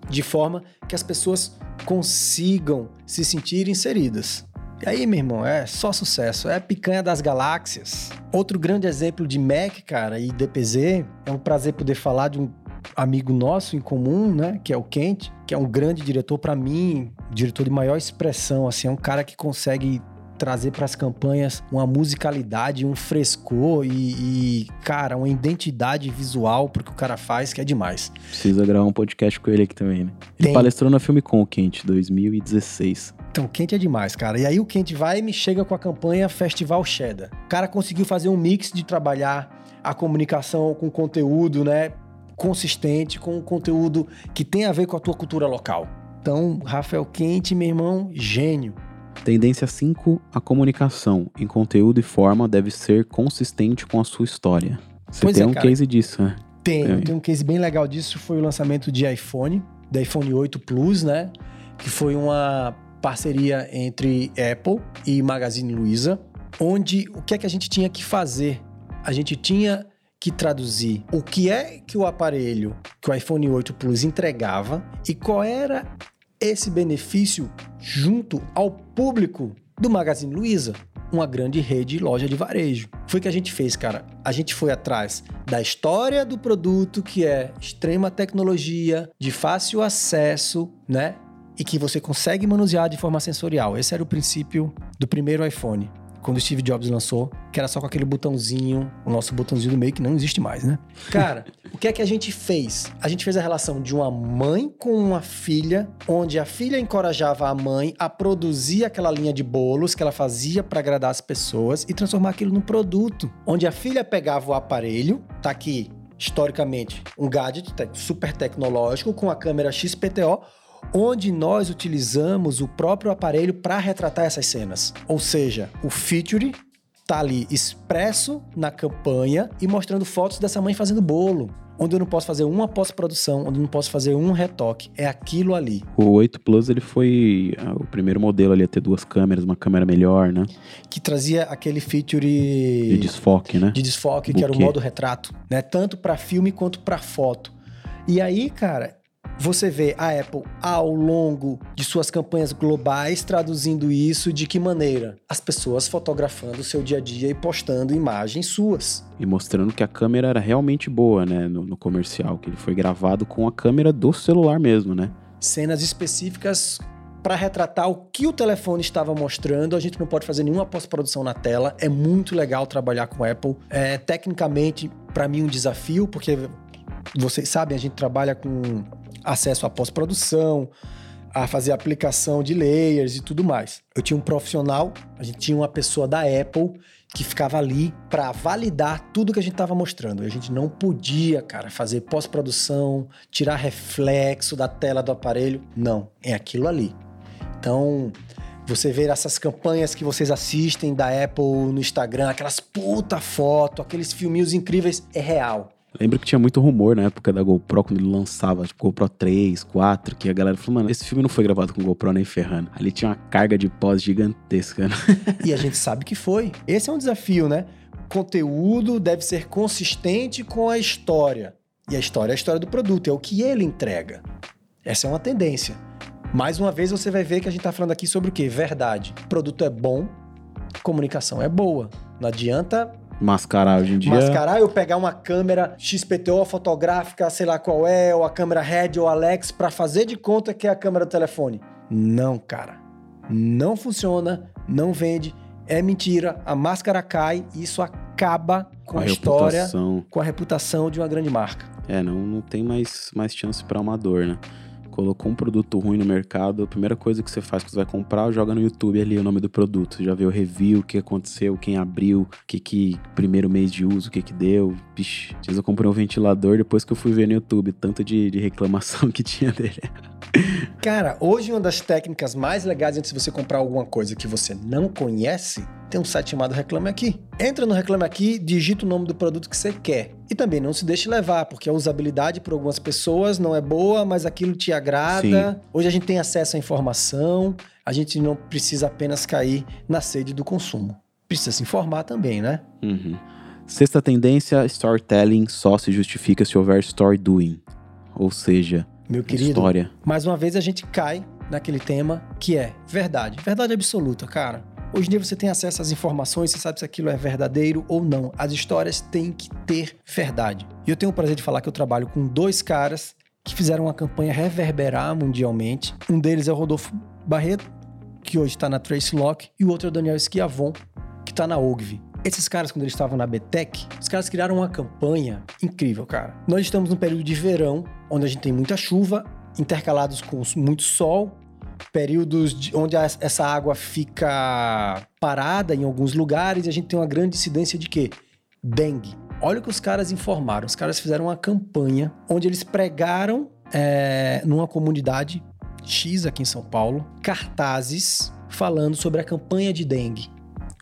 [SPEAKER 4] de forma que as pessoas consigam se sentir inseridas. E aí, meu irmão, é só sucesso. É picanha das galáxias. Outro grande exemplo de Mac, cara, e DPZ, é um prazer poder falar de um amigo nosso em comum, né, que é o Kent, que é um grande diretor para mim, diretor de maior expressão, assim, é um cara que consegue trazer para as campanhas uma musicalidade, um frescor e, e, cara, uma identidade visual pro que o cara faz que é demais.
[SPEAKER 3] Precisa gravar um podcast com ele aqui também, né? Ele
[SPEAKER 4] Tem.
[SPEAKER 3] palestrou na Filme Com, Quente, 2016.
[SPEAKER 4] Então, o Kent é demais, cara. E aí o Kent vai e me chega com a campanha Festival Cheddar. O cara conseguiu fazer um mix de trabalhar a comunicação com conteúdo, né? Consistente, com conteúdo que tem a ver com a tua cultura local. Então, Rafael Kent, meu irmão, gênio.
[SPEAKER 3] Tendência 5, a comunicação em conteúdo e forma deve ser consistente com a sua história. Você
[SPEAKER 4] Pois
[SPEAKER 3] tem
[SPEAKER 4] é,
[SPEAKER 3] um
[SPEAKER 4] cara.
[SPEAKER 3] case disso, né?
[SPEAKER 4] Tem,
[SPEAKER 3] Tem.
[SPEAKER 4] tem um case bem legal disso, foi o lançamento de iPhone, da iPhone 8 Plus, né? Que foi uma parceria entre Apple e Magazine Luiza, onde o que é que a gente tinha que fazer? A gente tinha que traduzir o que é que o aparelho, que o iPhone 8 Plus entregava e qual era esse benefício junto ao público do Magazine Luiza, uma grande rede de loja de varejo. Foi o que a gente fez, cara. A gente foi atrás da história do produto, que é extrema tecnologia, de fácil acesso, né? E que você consegue manusear de forma sensorial. Esse era o princípio do primeiro iPhone. Quando o Steve Jobs lançou, que era só com aquele botãozinho, o nosso botãozinho do meio, que não existe mais, né? Cara, o que é que a gente fez? A gente fez a relação de uma mãe com uma filha, onde a filha encorajava a mãe a produzir aquela linha de bolos que ela fazia para agradar as pessoas e transformar aquilo num produto. Onde a filha pegava o aparelho, tá aqui, historicamente, um gadget super tecnológico com a câmera XPTO, onde nós utilizamos o próprio aparelho para retratar essas cenas. Ou seja, o feature tá ali expresso na campanha e mostrando fotos dessa mãe fazendo bolo. Onde eu não posso fazer uma pós-produção, onde eu não posso fazer um retoque. É aquilo ali.
[SPEAKER 3] O 8 Plus, ele foi ah, o primeiro modelo ali a ter duas câmeras, uma câmera melhor, né?
[SPEAKER 4] Que trazia aquele feature
[SPEAKER 3] De desfoque, né?
[SPEAKER 4] de desfoque, que era o modo retrato, né? Tanto para filme quanto para foto. E aí, cara, você vê a Apple ao longo de suas campanhas globais traduzindo isso de que maneira? As pessoas fotografando o seu dia a dia e postando imagens suas.
[SPEAKER 3] E mostrando que a câmera era realmente boa, né? No, no comercial, que ele foi gravado com a câmera do celular mesmo, né?
[SPEAKER 4] Cenas específicas para retratar o que o telefone estava mostrando. A gente não pode fazer nenhuma pós-produção na tela. É muito legal trabalhar com a Apple. É tecnicamente para mim um desafio, porque vocês sabem, a gente trabalha com acesso à pós-produção, a fazer aplicação de layers e tudo mais. Eu tinha um profissional, a gente tinha uma pessoa da Apple que ficava ali para validar tudo que a gente estava mostrando. E a gente não podia, cara, fazer pós-produção, tirar reflexo da tela do aparelho. Não, é aquilo ali. Então, você ver essas campanhas que vocês assistem da Apple no Instagram, aquelas puta foto, aqueles filminhos incríveis, é real.
[SPEAKER 3] Lembro que tinha muito rumor na época da GoPro, quando ele lançava, tipo, GoPro 3, 4, que a galera falou, mano, esse filme não foi gravado com GoPro nem ferrando. Ali tinha uma carga de pós gigantesca, né?
[SPEAKER 4] E a gente sabe que foi. Esse é um desafio, né? Conteúdo deve ser consistente com a história. E a história é a história do produto, é o que ele entrega. Essa é uma tendência. Mais uma vez você vai ver que a gente tá falando aqui sobre o quê? Verdade. O produto é bom, comunicação é boa. Não adianta
[SPEAKER 3] Mascarar hoje em dia.
[SPEAKER 4] mascarar eu pegar uma câmera XPTO fotográfica, sei lá qual é, ou a câmera Red ou Alex pra fazer de conta que é a câmera do telefone. Não, cara. Não funciona, não vende, é mentira, a máscara cai e isso acaba com a, história,
[SPEAKER 3] reputação.
[SPEAKER 4] com a reputação de uma grande marca.
[SPEAKER 3] É, não, não tem mais, mais chance pra amador, né? Colocou um produto ruim no mercado, a primeira coisa que você faz quando você vai comprar, joga no YouTube ali o nome do produto. Já vê o review, o que aconteceu, quem abriu, o que que primeiro mês de uso, o que que deu. Vezes eu comprei um ventilador depois que eu fui ver no YouTube, tanto de, de reclamação que tinha dele.
[SPEAKER 4] Cara, hoje uma das técnicas mais legais antes de você comprar alguma coisa que você não conhece, tem um site chamado Reclame Aqui. Entra no Reclame Aqui, digita o nome do produto que você quer. E também não se deixe levar, porque a usabilidade para algumas pessoas não é boa, mas aquilo te agrada. Hoje a gente tem acesso à informação, a gente não precisa apenas cair na sede do consumo. Precisa se informar também, né?
[SPEAKER 3] Uhum. Sexta tendência, storytelling só se justifica se houver story doing. Ou seja,
[SPEAKER 4] Meu querido,
[SPEAKER 3] história.
[SPEAKER 4] mais uma vez a gente cai naquele tema que é verdade. Verdade absoluta, cara. Hoje em dia você tem acesso às informações, você sabe se aquilo é verdadeiro ou não. As histórias têm que ter verdade. E eu tenho o prazer de falar que eu trabalho com dois caras que fizeram uma campanha reverberar mundialmente. Um deles é o Rodolfo Barreto, que hoje está na Trace Lock, e o outro é o Daniel Schiavon, que está na Ogvi. Esses caras, quando eles estavam na BTEC, os caras criaram uma campanha incrível, cara. Nós estamos num período de verão, onde a gente tem muita chuva, intercalados com muito sol, períodos de- onde essa água fica parada em alguns lugares e a gente tem uma grande incidência de quê? Dengue. Olha o que os caras informaram. Os caras fizeram uma campanha onde eles pregaram é, numa comunidade X aqui em São Paulo cartazes falando sobre a campanha de dengue.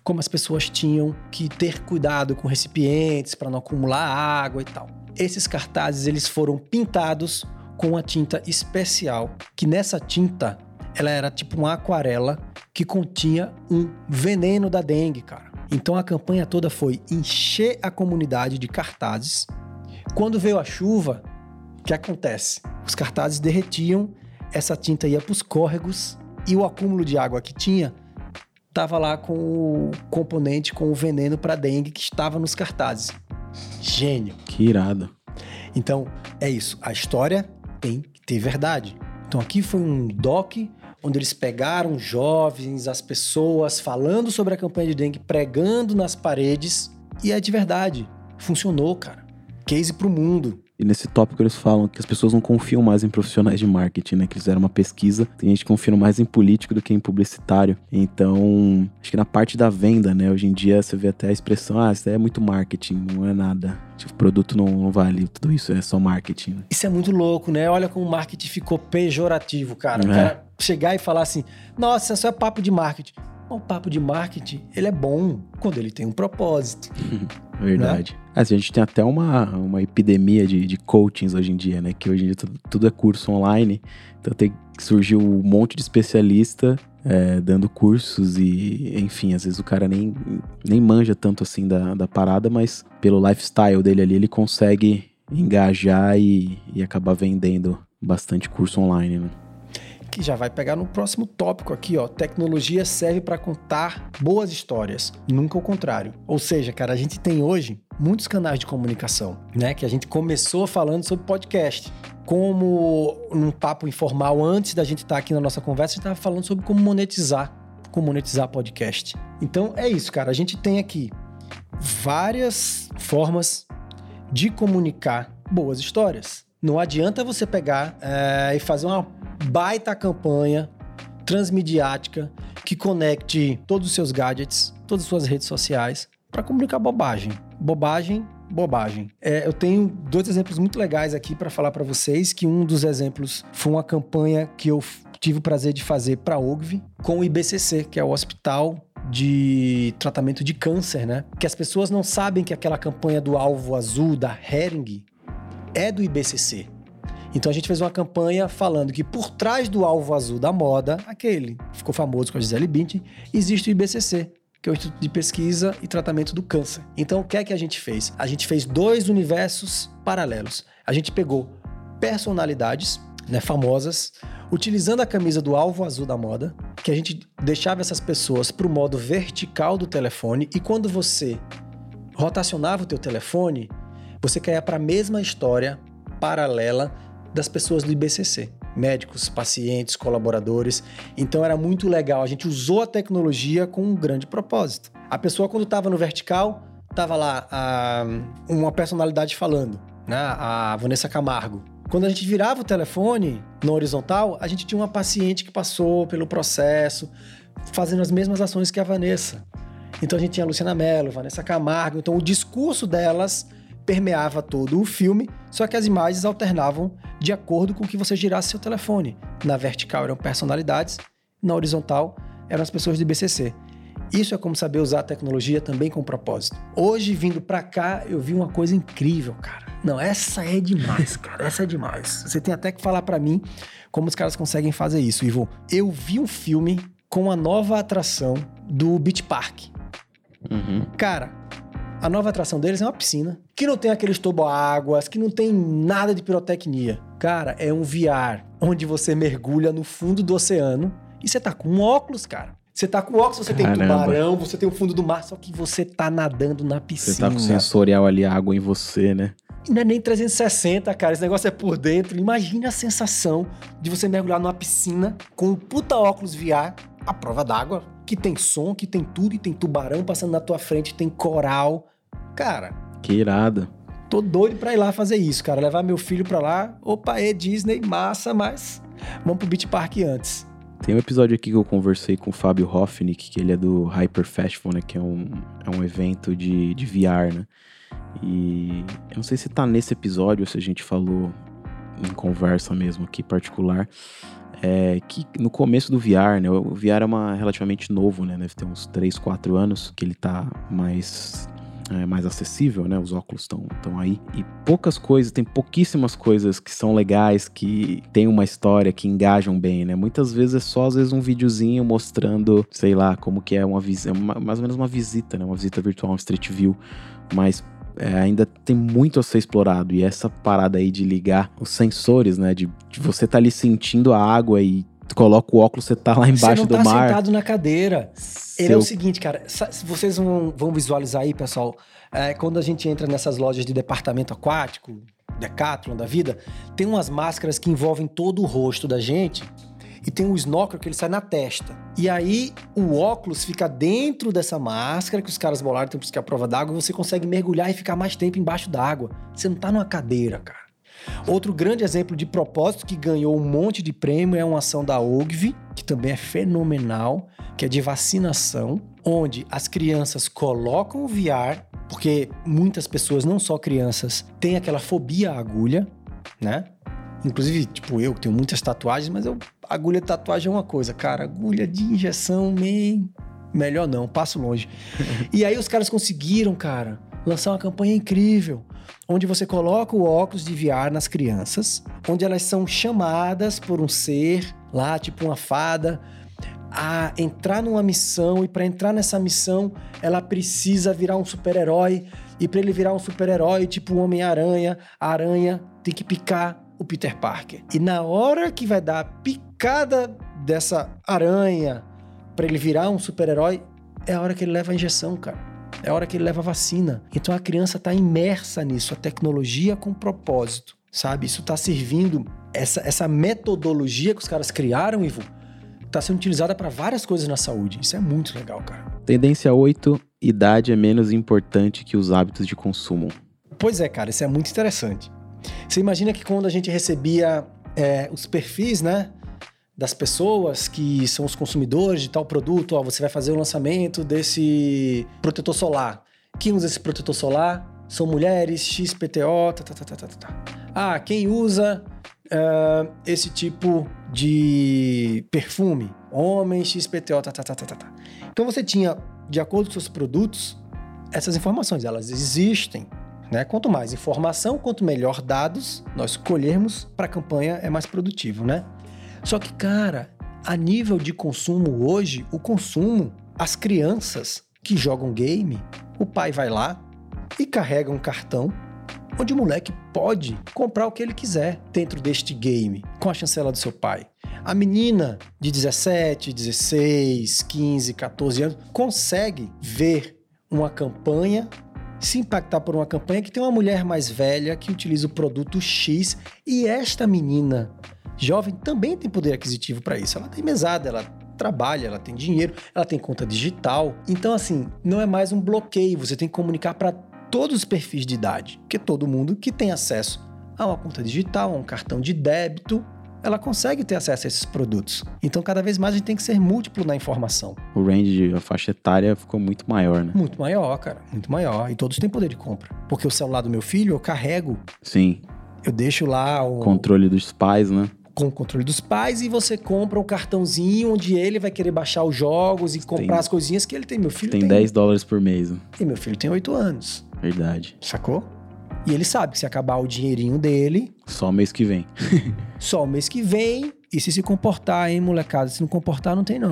[SPEAKER 4] Como as pessoas tinham que ter cuidado com recipientes para não acumular água e tal. Esses cartazes eles foram pintados com uma tinta especial, que nessa tinta ela era tipo uma aquarela que continha um veneno da dengue, cara. Então a campanha toda foi encher a comunidade de cartazes. Quando veio a chuva, o que acontece? Os cartazes derretiam, essa tinta ia para os córregos e o acúmulo de água que tinha tava lá com o componente com o veneno para dengue que estava nos cartazes. Gênio.
[SPEAKER 3] Que irado.
[SPEAKER 4] Então, é isso. A história tem que ter verdade. Então, aqui foi um doc onde eles pegaram jovens, as pessoas falando sobre a campanha de dengue, pregando nas paredes, e é de verdade. Funcionou, cara. Case pro mundo.
[SPEAKER 3] E nesse tópico eles falam que as pessoas não confiam mais em profissionais de marketing, né? Que fizeram uma pesquisa. Tem gente que confia mais em político do que em publicitário. Então, acho que na parte da venda, né? Hoje em dia você vê até a expressão, ah, isso é muito marketing, não é nada. Tipo, o produto não, não vale tudo isso, é só marketing. né?
[SPEAKER 4] Isso é muito louco, né? Olha como o marketing ficou pejorativo, cara. O
[SPEAKER 3] É.
[SPEAKER 4] cara chegar e falar assim, nossa, isso é papo de marketing. O papo de marketing, ele é bom quando ele tem um propósito.
[SPEAKER 3] Verdade. Ah, a gente tem até uma, uma epidemia de, de coachings hoje em dia, né? Que hoje em dia tudo, tudo é curso online. Então tem surgiu um monte de especialista é, dando cursos e, enfim, às vezes o cara nem, nem manja tanto assim da, da parada, mas pelo lifestyle dele ali, ele consegue engajar e, e acabar vendendo bastante curso online, né?
[SPEAKER 4] Que já vai pegar no próximo tópico aqui, ó. Tecnologia serve para contar boas histórias, nunca o contrário. Ou seja, cara, a gente tem hoje muitos canais de comunicação, né? Que a gente começou falando sobre podcast. Como num papo informal antes da gente estar aqui na nossa conversa, a gente estava falando sobre como monetizar, como monetizar podcast. Então é isso, cara. A gente tem aqui várias formas de comunicar boas histórias. Não adianta você pegar é, e fazer uma baita campanha transmediática que conecte todos os seus gadgets, todas as suas redes sociais para comunicar bobagem. Bobagem, bobagem. É, eu tenho dois exemplos muito legais aqui para falar para vocês, que um dos exemplos foi uma campanha que eu tive o prazer de fazer para a OGV com o IBCC, que é o Hospital de tratamento de câncer, né? Que as pessoas não sabem que aquela campanha do alvo azul da Hering é do IBCC. Então a gente fez uma campanha falando que por trás do alvo azul da moda, aquele que ficou famoso com a Gisele Bündchen, existe o IBCC, que é o Instituto de Pesquisa e Tratamento do Câncer. Então o que é que a gente fez? A gente fez dois universos paralelos. A gente pegou personalidades né, famosas, utilizando a camisa do alvo azul da moda, que a gente deixava essas pessoas para o modo vertical do telefone e quando você rotacionava o teu telefone, você caía para a mesma história paralela das pessoas do IBCC, médicos, pacientes, colaboradores. Então era muito legal. A gente usou a tecnologia com um grande propósito. A pessoa quando estava no vertical, estava lá a, uma personalidade falando, né? A Vanessa Camargo. Quando a gente virava o telefone no horizontal, a gente tinha uma paciente que passou pelo processo, fazendo as mesmas ações que a Vanessa. Então a gente tinha a Luciana Mello, Vanessa Camargo. Então o discurso delas permeava todo o filme, só que as imagens alternavam de acordo com que você girasse seu telefone. Na vertical eram personalidades, na horizontal eram as pessoas de BCC. Isso é como saber usar a tecnologia também com propósito. Hoje, vindo pra cá, eu vi uma coisa incrível, cara. Não, essa é demais, cara. Essa é demais. Você tem até que falar para mim como os caras conseguem fazer isso, Ivo. Eu vi um filme com a nova atração do Beach Park.
[SPEAKER 3] Uhum.
[SPEAKER 4] Cara, a nova atração deles é uma piscina, que não tem aqueles toboáguas, que não tem nada de pirotecnia. Cara, é um VR, onde você mergulha no fundo do oceano e você tá com um óculos, cara. Você tá com óculos, você tem
[SPEAKER 3] Caramba.
[SPEAKER 4] tubarão, você tem o fundo do mar, só que você tá nadando na piscina.
[SPEAKER 3] Você tá com o sensorial ali, a água em você, né?
[SPEAKER 4] E não é nem 360, cara. Esse negócio é por dentro. Imagina a sensação de você mergulhar numa piscina com um puta óculos VR, a prova d'água, que tem som, que tem tudo, e tem tubarão passando na tua frente, tem coral. Cara,
[SPEAKER 3] Que irado.
[SPEAKER 4] tô doido pra ir lá fazer isso, cara. Levar meu filho pra lá. Opa, é Disney, massa, mas vamos pro Beach Park antes.
[SPEAKER 3] Tem um episódio aqui que eu conversei com o Fábio Hoffnick, que ele é do Hyper Festival, né? Que é um, é um evento de, de VR, né? E eu não sei se tá nesse episódio ou se a gente falou em conversa mesmo aqui particular. É que no começo do VR, né? O VR é uma, relativamente novo, né? Deve ter uns 3, 4 anos que ele tá mais é, mais acessível, né? Os óculos estão aí. E poucas coisas, tem pouquíssimas coisas que são legais, que tem uma história, que engajam bem, né? Muitas vezes é só, às vezes, um videozinho mostrando, sei lá, como que é uma visita, mais ou menos uma visita, né? Uma visita virtual, um Street View. Mas é, ainda tem muito a ser explorado. E essa parada aí de ligar os sensores, né? De, de você tá ali sentindo a água e coloca o óculos, você tá lá embaixo
[SPEAKER 4] você não
[SPEAKER 3] do
[SPEAKER 4] tá
[SPEAKER 3] mar.
[SPEAKER 4] sentado na cadeira. Ele é
[SPEAKER 3] Seu-
[SPEAKER 4] o seguinte, cara. vocês vão, vão visualizar aí, pessoal, é, quando a gente entra nessas lojas de departamento aquático, Decathlon da vida, tem umas máscaras que envolvem todo o rosto da gente e tem um snorkel que ele sai na testa. E aí o óculos fica dentro dessa máscara que os caras bolaram, tem que a prova d'água, e você consegue mergulhar e ficar mais tempo embaixo d'água. Você não tá numa cadeira, cara. Outro grande exemplo de propósito que ganhou um monte de prêmio é uma ação da OGV, que também é fenomenal, que é de vacinação, onde as crianças colocam o VR, porque muitas pessoas, não só crianças, têm aquela fobia à agulha, né? Inclusive, tipo, eu que tenho muitas tatuagens, mas eu, agulha de tatuagem é uma coisa, cara. Agulha de injeção, man, melhor não, passo longe. e aí os caras conseguiram, cara, lançar uma campanha incrível, onde você coloca o óculos de VR nas crianças, onde elas são chamadas por um ser lá, tipo uma fada, a entrar numa missão e para entrar nessa missão ela precisa virar um super-herói e para ele virar um super-herói tipo o Homem-Aranha, a aranha tem que picar o Peter Parker. E na hora que vai dar a picada dessa aranha para ele virar um super-herói, é a hora que ele leva a injeção, cara. É a hora que ele leva a vacina. Então a criança tá imersa nisso, a tecnologia com propósito, sabe? Isso tá servindo essa, essa metodologia que os caras criaram, Ivo, tá sendo utilizada para várias coisas na saúde. Isso é muito legal, cara.
[SPEAKER 3] Tendência 8, idade é menos importante que os hábitos de consumo.
[SPEAKER 4] Pois é, cara, isso é muito interessante. Você imagina que quando a gente recebia é, os perfis, né? Das pessoas que são os consumidores de tal produto, ó, você vai fazer o lançamento desse protetor solar. Quem usa esse protetor solar são mulheres, XPTO, tá, tá, tá, tá, tá, tá. Ah, quem usa uh, esse tipo de perfume. Homem, XPTO, tá, tá, tá, tá, tá. Então você tinha, de acordo com seus produtos, essas informações, elas existem. Né? Quanto mais informação, quanto melhor dados nós escolhermos para a campanha é mais produtivo, né? Só que, cara, a nível de consumo hoje, o consumo, as crianças que jogam game, o pai vai lá e carrega um cartão onde o moleque pode comprar o que ele quiser dentro deste game, com a chancela do seu pai. A menina de 17, 16, 15, 14 anos consegue ver uma campanha, se impactar por uma campanha que tem uma mulher mais velha que utiliza o produto X e esta menina jovem também tem poder aquisitivo para isso. Ela tem mesada, ela trabalha, ela tem dinheiro, ela tem conta digital. Então, assim, não é mais um bloqueio, você tem que comunicar para todos os perfis de idade, porque todo mundo que tem acesso a uma conta digital, a um cartão de débito, ela consegue ter acesso a esses produtos. Então, cada vez mais a gente tem que ser múltiplo na informação.
[SPEAKER 3] O range, a faixa etária ficou muito maior, né?
[SPEAKER 4] Muito maior, cara. Muito maior. E todos têm poder de compra. Porque o celular do meu filho, eu carrego.
[SPEAKER 3] Sim.
[SPEAKER 4] Eu deixo lá o...
[SPEAKER 3] Controle dos pais, né?
[SPEAKER 4] Com o controle dos pais e você compra um cartãozinho onde ele vai querer baixar os jogos e comprar tem, as coisinhas que ele tem. Meu filho
[SPEAKER 3] tem, tem 10 dólares por mês. Né?
[SPEAKER 4] E meu filho tem 8 anos.
[SPEAKER 3] Verdade.
[SPEAKER 4] Sacou? E ele sabe que se acabar o dinheirinho dele.
[SPEAKER 3] Só mês que vem.
[SPEAKER 4] só o mês que vem. E se se comportar, hein, molecada? Se não comportar, não tem não.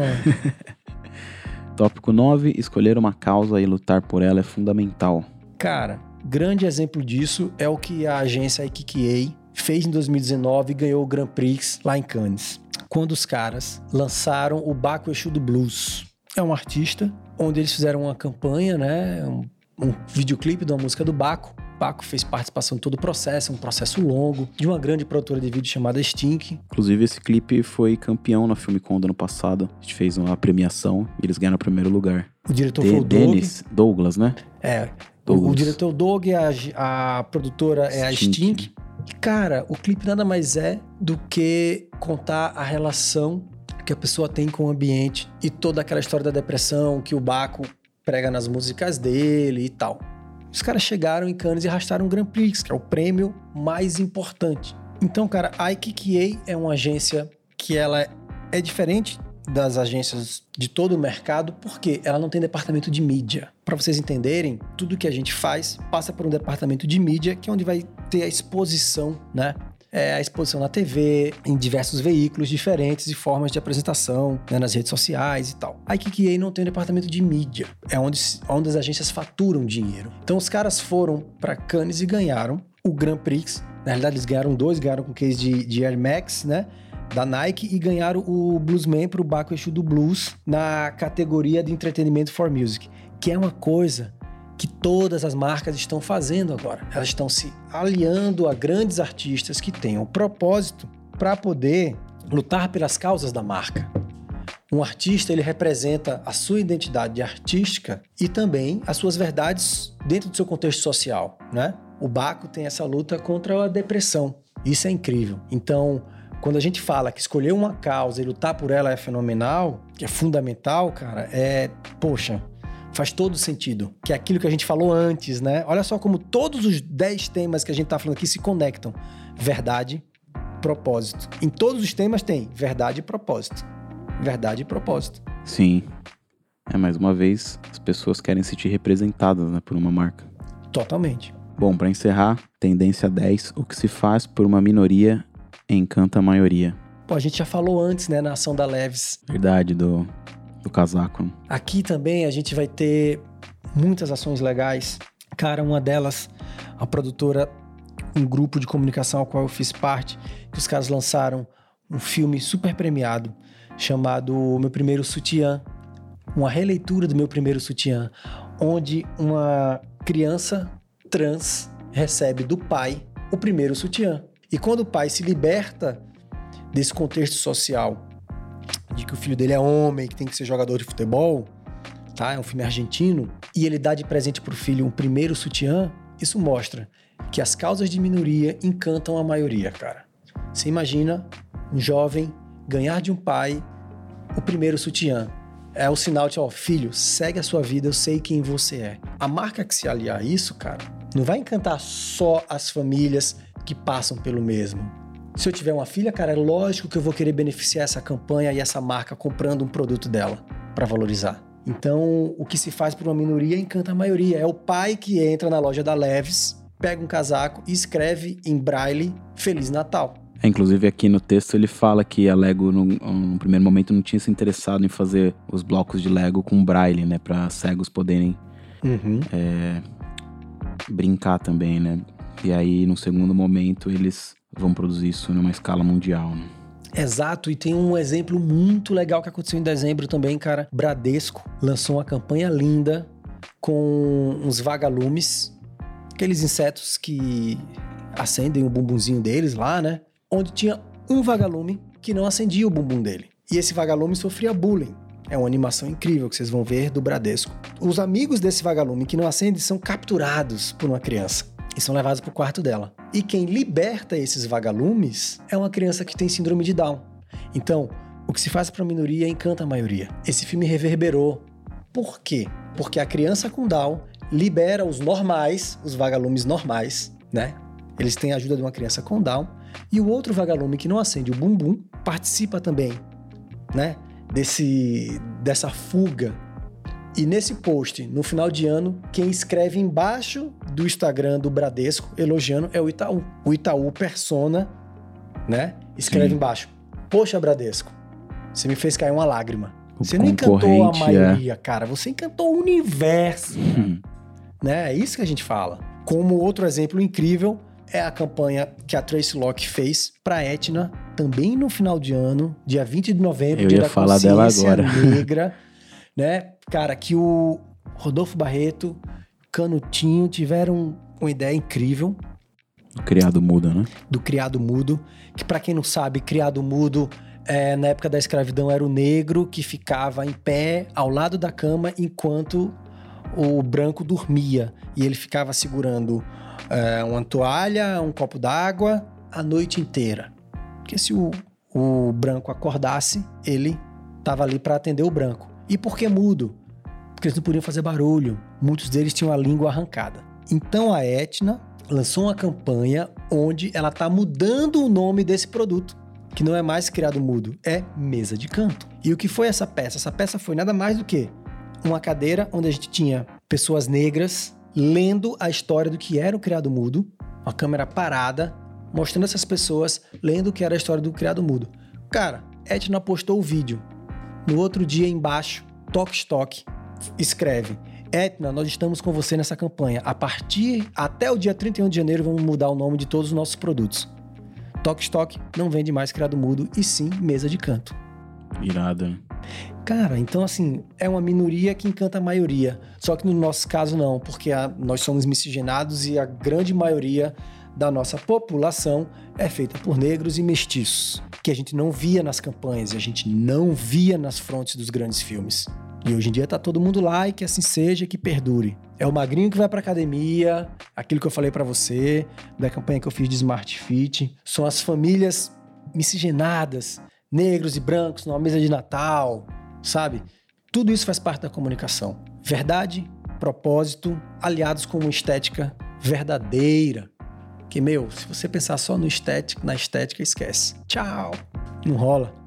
[SPEAKER 3] Tópico 9. Escolher uma causa e lutar por ela é fundamental.
[SPEAKER 4] Cara, grande exemplo disso é o que a agência IKKA fez em 2019 e ganhou o Grand Prix lá em Cannes. Quando os caras lançaram o Baco Exu do Blues. É um artista onde eles fizeram uma campanha, né? Um, um videoclipe de uma música do Baco. Baco fez participação em todo o processo, um processo longo, de uma grande produtora de vídeo chamada Stink.
[SPEAKER 3] Inclusive, esse clipe foi campeão na Filme Con do ano passado. A gente fez uma premiação e eles ganharam o primeiro lugar.
[SPEAKER 4] O diretor De foi o Dennis
[SPEAKER 3] Douglas, né?
[SPEAKER 4] É. Douglas. O, o diretor Doug, a, a produtora é a Stink. Cara, o clipe nada mais é do que contar a relação que a pessoa tem com o ambiente e toda aquela história da depressão que o Baco prega nas músicas dele e tal. Os caras chegaram em Cannes e arrastaram o Grand Prix, que é o prêmio mais importante. Então, cara, a IKKA é uma agência que ela é diferente das agências de todo o mercado, porque ela não tem departamento de mídia. Para vocês entenderem, tudo que a gente faz passa por um departamento de mídia, que é onde vai ter a exposição, né? É a exposição na TV, em diversos veículos diferentes e formas de apresentação, né, nas redes sociais e tal. A IKKA não tem um departamento de mídia, é onde, onde as agências faturam dinheiro. Então os caras foram para Cannes e ganharam o Grand Prix. Na realidade, eles ganharam dois, ganharam com o case de, de Air Max, né? Da Nike e ganharam o Bluesman para o Baco Exu do Blues na categoria de entretenimento for music, que é uma coisa que todas as marcas estão fazendo agora. Elas estão se aliando a grandes artistas que tenham propósito para poder lutar pelas causas da marca. Um artista ele representa a sua identidade artística e também as suas verdades dentro do seu contexto social, né? O Baco tem essa luta contra a depressão. Isso é incrível. Então, quando a gente fala que escolher uma causa e lutar por ela é fenomenal, que é fundamental, cara, é, poxa, faz todo sentido. Que é aquilo que a gente falou antes, né? Olha só como todos os 10 temas que a gente tá falando aqui se conectam. Verdade, propósito. Em todos os temas tem verdade e propósito. Verdade e propósito.
[SPEAKER 3] Sim. É, mais uma vez, as pessoas querem se sentir representadas né, por uma marca.
[SPEAKER 4] Totalmente.
[SPEAKER 3] Bom, para encerrar, tendência 10, o que se faz por uma minoria encanta a maioria.
[SPEAKER 4] Pô, a gente já falou antes, né, na ação da Leves.
[SPEAKER 3] Verdade, do, do casaco.
[SPEAKER 4] Aqui também a gente vai ter muitas ações legais. Cara, uma delas, a produtora, um grupo de comunicação ao qual eu fiz parte, que os caras lançaram um filme super premiado chamado Meu Primeiro Sutiã, uma releitura do Meu Primeiro Sutiã, onde uma criança trans recebe do pai o primeiro sutiã. E quando o pai se liberta desse contexto social de que o filho dele é homem, que tem que ser jogador de futebol, tá? É um filme argentino, e ele dá de presente pro filho um primeiro sutiã, isso mostra que as causas de minoria encantam a maioria, cara. Você imagina um jovem ganhar de um pai o primeiro sutiã. É o sinal de, ó, filho, segue a sua vida, eu sei quem você é. A marca que se aliar a isso, cara, não vai encantar só as famílias que passam pelo mesmo. Se eu tiver uma filha, cara, é lógico que eu vou querer beneficiar essa campanha e essa marca comprando um produto dela para valorizar. Então, o que se faz por uma minoria encanta a maioria. É o pai que entra na loja da Leves, pega um casaco e escreve em braille Feliz Natal.
[SPEAKER 3] É, inclusive aqui no texto ele fala que a Lego no, no, primeiro momento não tinha se interessado em fazer os blocos de Lego com braille, né, para cegos poderem
[SPEAKER 4] uhum.
[SPEAKER 3] é, brincar também, né? E aí no segundo momento eles vão produzir isso numa escala mundial. Né?
[SPEAKER 4] Exato, e tem um exemplo muito legal que aconteceu em dezembro também, cara. Bradesco lançou uma campanha linda com uns vagalumes, aqueles insetos que acendem o bumbumzinho deles lá, né? Onde tinha um vagalume que não acendia o bumbum dele. E esse vagalume sofria bullying. É uma animação incrível que vocês vão ver do Bradesco. Os amigos desse vagalume que não acende são capturados por uma criança e são levados para o quarto dela. E quem liberta esses vagalumes é uma criança que tem síndrome de Down. Então, o que se faz para a minoria encanta a maioria. Esse filme reverberou. Por quê? Porque a criança com Down libera os normais, os vagalumes normais, né? Eles têm a ajuda de uma criança com Down. E o outro vagalume que não acende o bumbum participa também, né? Desse, dessa fuga e nesse post, no final de ano, quem escreve embaixo do Instagram do Bradesco elogiando é o Itaú. O Itaú Persona, né? Escreve Sim. embaixo: Poxa, Bradesco, você me fez cair uma lágrima. O você não encantou a é. maioria, é. cara. Você encantou o universo. Hum. Né? É isso que a gente fala. Como outro exemplo incrível é a campanha que a Trace Locke fez para Etna, também no final de ano, dia 20 de novembro,
[SPEAKER 3] Eu
[SPEAKER 4] dia
[SPEAKER 3] ia
[SPEAKER 4] da
[SPEAKER 3] falar dela agora.
[SPEAKER 4] negra. né? Cara, que o Rodolfo Barreto, Canutinho tiveram uma ideia incrível.
[SPEAKER 3] Do criado mudo, né?
[SPEAKER 4] Do criado mudo, que para quem não sabe, criado mudo é, na época da escravidão era o negro que ficava em pé ao lado da cama enquanto o branco dormia e ele ficava segurando é, uma toalha, um copo d'água a noite inteira. Porque se o, o branco acordasse, ele estava ali para atender o branco. E por que mudo? Porque eles não podiam fazer barulho. Muitos deles tinham a língua arrancada. Então a Etna lançou uma campanha onde ela está mudando o nome desse produto, que não é mais criado mudo, é mesa de canto. E o que foi essa peça? Essa peça foi nada mais do que uma cadeira onde a gente tinha pessoas negras lendo a história do que era o criado mudo, uma câmera parada, mostrando essas pessoas lendo o que era a história do criado mudo. Cara, Etna postou o vídeo. No outro dia, embaixo, Toque Stock escreve: Etna, nós estamos com você nessa campanha. A partir até o dia 31 de janeiro, vamos mudar o nome de todos os nossos produtos. Toque Stock não vende mais criado mudo e sim mesa de canto.
[SPEAKER 3] Irado.
[SPEAKER 4] Cara, então assim, é uma minoria que encanta a maioria. Só que no nosso caso não, porque a, nós somos miscigenados e a grande maioria da nossa população é feita por negros e mestiços, que a gente não via nas campanhas a gente não via nas frontes dos grandes filmes. E hoje em dia tá todo mundo lá e que assim seja, que perdure. É o magrinho que vai pra academia, aquilo que eu falei para você, da campanha que eu fiz de Smart Fit. São as famílias miscigenadas, negros e brancos numa mesa de Natal, sabe? Tudo isso faz parte da comunicação. Verdade, propósito, aliados com uma estética verdadeira. Que, meu, se você pensar só no estético, na estética, esquece. Tchau. Não rola.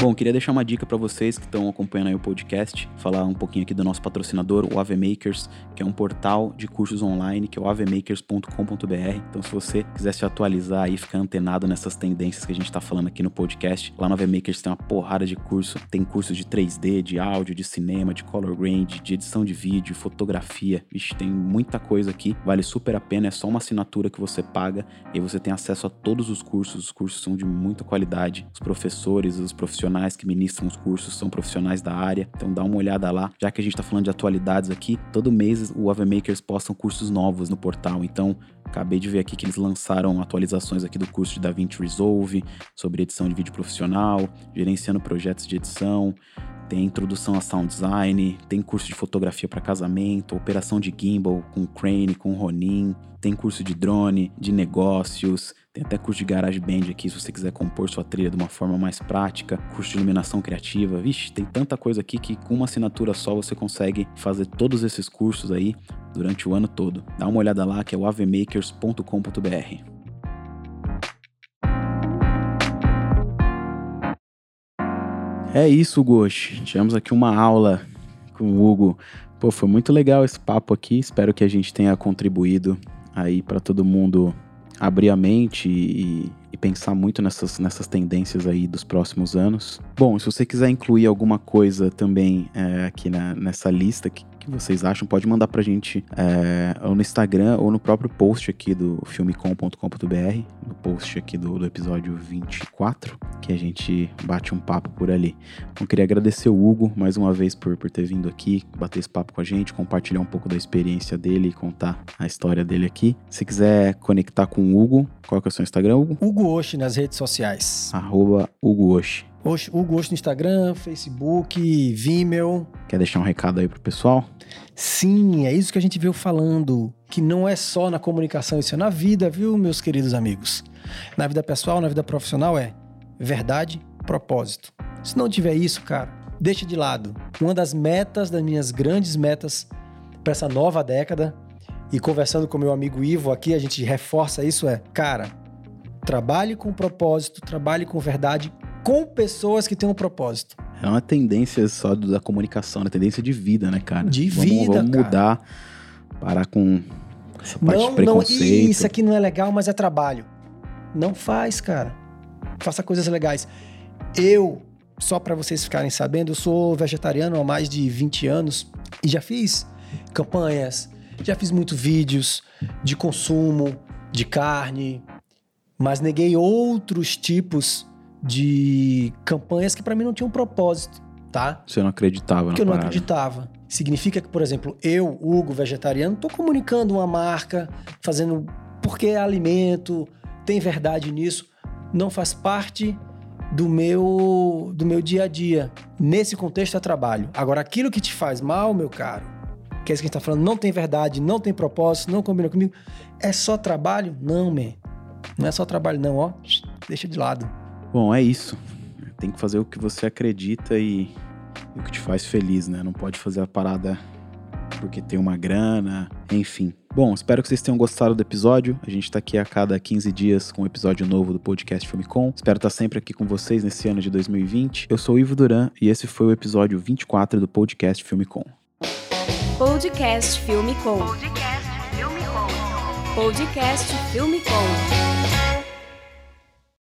[SPEAKER 3] Bom, queria deixar uma dica para vocês que estão acompanhando aí o podcast, falar um pouquinho aqui do nosso patrocinador, o AV Makers, que é um portal de cursos online, que é o avmakers.com.br. Então, se você quiser se atualizar e ficar antenado nessas tendências que a gente está falando aqui no podcast, lá no AV Makers tem uma porrada de curso. Tem cursos de 3D, de áudio, de cinema, de color grade, de edição de vídeo, fotografia. Vixe, tem muita coisa aqui. Vale super a pena, é só uma assinatura que você paga e você tem acesso a todos os cursos. Os cursos são de muita qualidade. Os professores, os profissionais profissionais que ministram os cursos são profissionais da área, então dá uma olhada lá. Já que a gente está falando de atualidades aqui, todo mês o AveMakers postam cursos novos no portal, então acabei de ver aqui que eles lançaram atualizações aqui do curso de DaVinci Resolve, sobre edição de vídeo profissional, gerenciando projetos de edição, tem introdução a sound design, tem curso de fotografia para casamento, operação de gimbal com Crane, com Ronin, tem curso de drone, de negócios, Tem até curso de garage band aqui, se você quiser compor sua trilha de uma forma mais prática, curso de iluminação criativa. Vixe, tem tanta coisa aqui que com uma assinatura só você consegue fazer todos esses cursos aí durante o ano todo. Dá uma olhada lá que é o avemakers.com.br. É isso, Goshi. Tivemos aqui uma aula com o Hugo. Pô, foi muito legal esse papo aqui. Espero que a gente tenha contribuído aí para todo mundo abrir a mente e, e, pensar muito nessas, nessas tendências aí dos próximos anos. Bom, se você quiser incluir alguma coisa também é, aqui na, nessa lista que, que vocês acham, pode mandar pra gente é, ou no Instagram ou no próprio post aqui do filmecom.com.br, no post aqui do, do, episódio 24, que a gente bate um papo por ali. Então, queria agradecer o Hugo mais uma vez por, por ter vindo aqui, bater esse papo com a gente, compartilhar um pouco da experiência dele e contar a história dele aqui. Se quiser conectar com o Hugo, qual é o seu Instagram, Hugo?
[SPEAKER 4] Hugo Oshi nas redes sociais.
[SPEAKER 3] Arroba Hugo Oshi.
[SPEAKER 4] O Gosto no Instagram, Facebook, Vimeo.
[SPEAKER 3] Quer deixar um recado aí pro pessoal?
[SPEAKER 4] Sim, é isso que a gente veio falando. Que não é só na comunicação, isso é na vida, viu, meus queridos amigos? Na vida pessoal, na vida profissional é verdade, propósito. Se não tiver isso, cara, deixa de lado. Uma das metas, das minhas grandes metas para essa nova década, e conversando com meu amigo Ivo aqui, a gente reforça isso: é, cara, trabalhe com propósito, trabalhe com verdade, com pessoas que têm um propósito.
[SPEAKER 3] É uma tendência só da comunicação, é uma tendência de vida, né, cara?
[SPEAKER 4] De
[SPEAKER 3] vamos,
[SPEAKER 4] vida,
[SPEAKER 3] Vamos
[SPEAKER 4] cara.
[SPEAKER 3] mudar, parar com essa parte
[SPEAKER 4] não,
[SPEAKER 3] de preconceito.
[SPEAKER 4] Não, isso aqui não é legal, mas é trabalho. Não faz, cara. Faça coisas legais. Eu, só para vocês ficarem sabendo, eu sou vegetariano há mais de 20 anos e já fiz campanhas, já fiz muitos vídeos de consumo de carne, mas neguei outros tipos de campanhas que para mim não tinham propósito, tá?
[SPEAKER 3] Você não acreditava
[SPEAKER 4] Porque eu não
[SPEAKER 3] parada.
[SPEAKER 4] acreditava. Significa que, por exemplo, eu, Hugo, vegetariano, tô comunicando uma marca, fazendo porque é alimento, tem verdade nisso, não faz parte do meu do meu dia a dia. Nesse contexto é trabalho. Agora, aquilo que te faz mal, meu caro, que é isso que a gente tá falando, não tem verdade, não tem propósito, não combina comigo, é só trabalho? Não, man. Não é só trabalho, não, ó. Deixa de lado.
[SPEAKER 3] Bom, é isso. Tem que fazer o que você acredita e, e o que te faz feliz, né? Não pode fazer a parada porque tem uma grana, enfim. Bom, espero que vocês tenham gostado do episódio. A gente tá aqui a cada 15 dias com um episódio novo do podcast Filmicom. Espero estar sempre aqui com vocês nesse ano de 2020. Eu sou o Ivo Duran e esse foi o episódio 24 do podcast Filmicom.
[SPEAKER 1] Podcast Filme Com.
[SPEAKER 2] Podcast Filme Com.
[SPEAKER 1] Podcast Filme Com.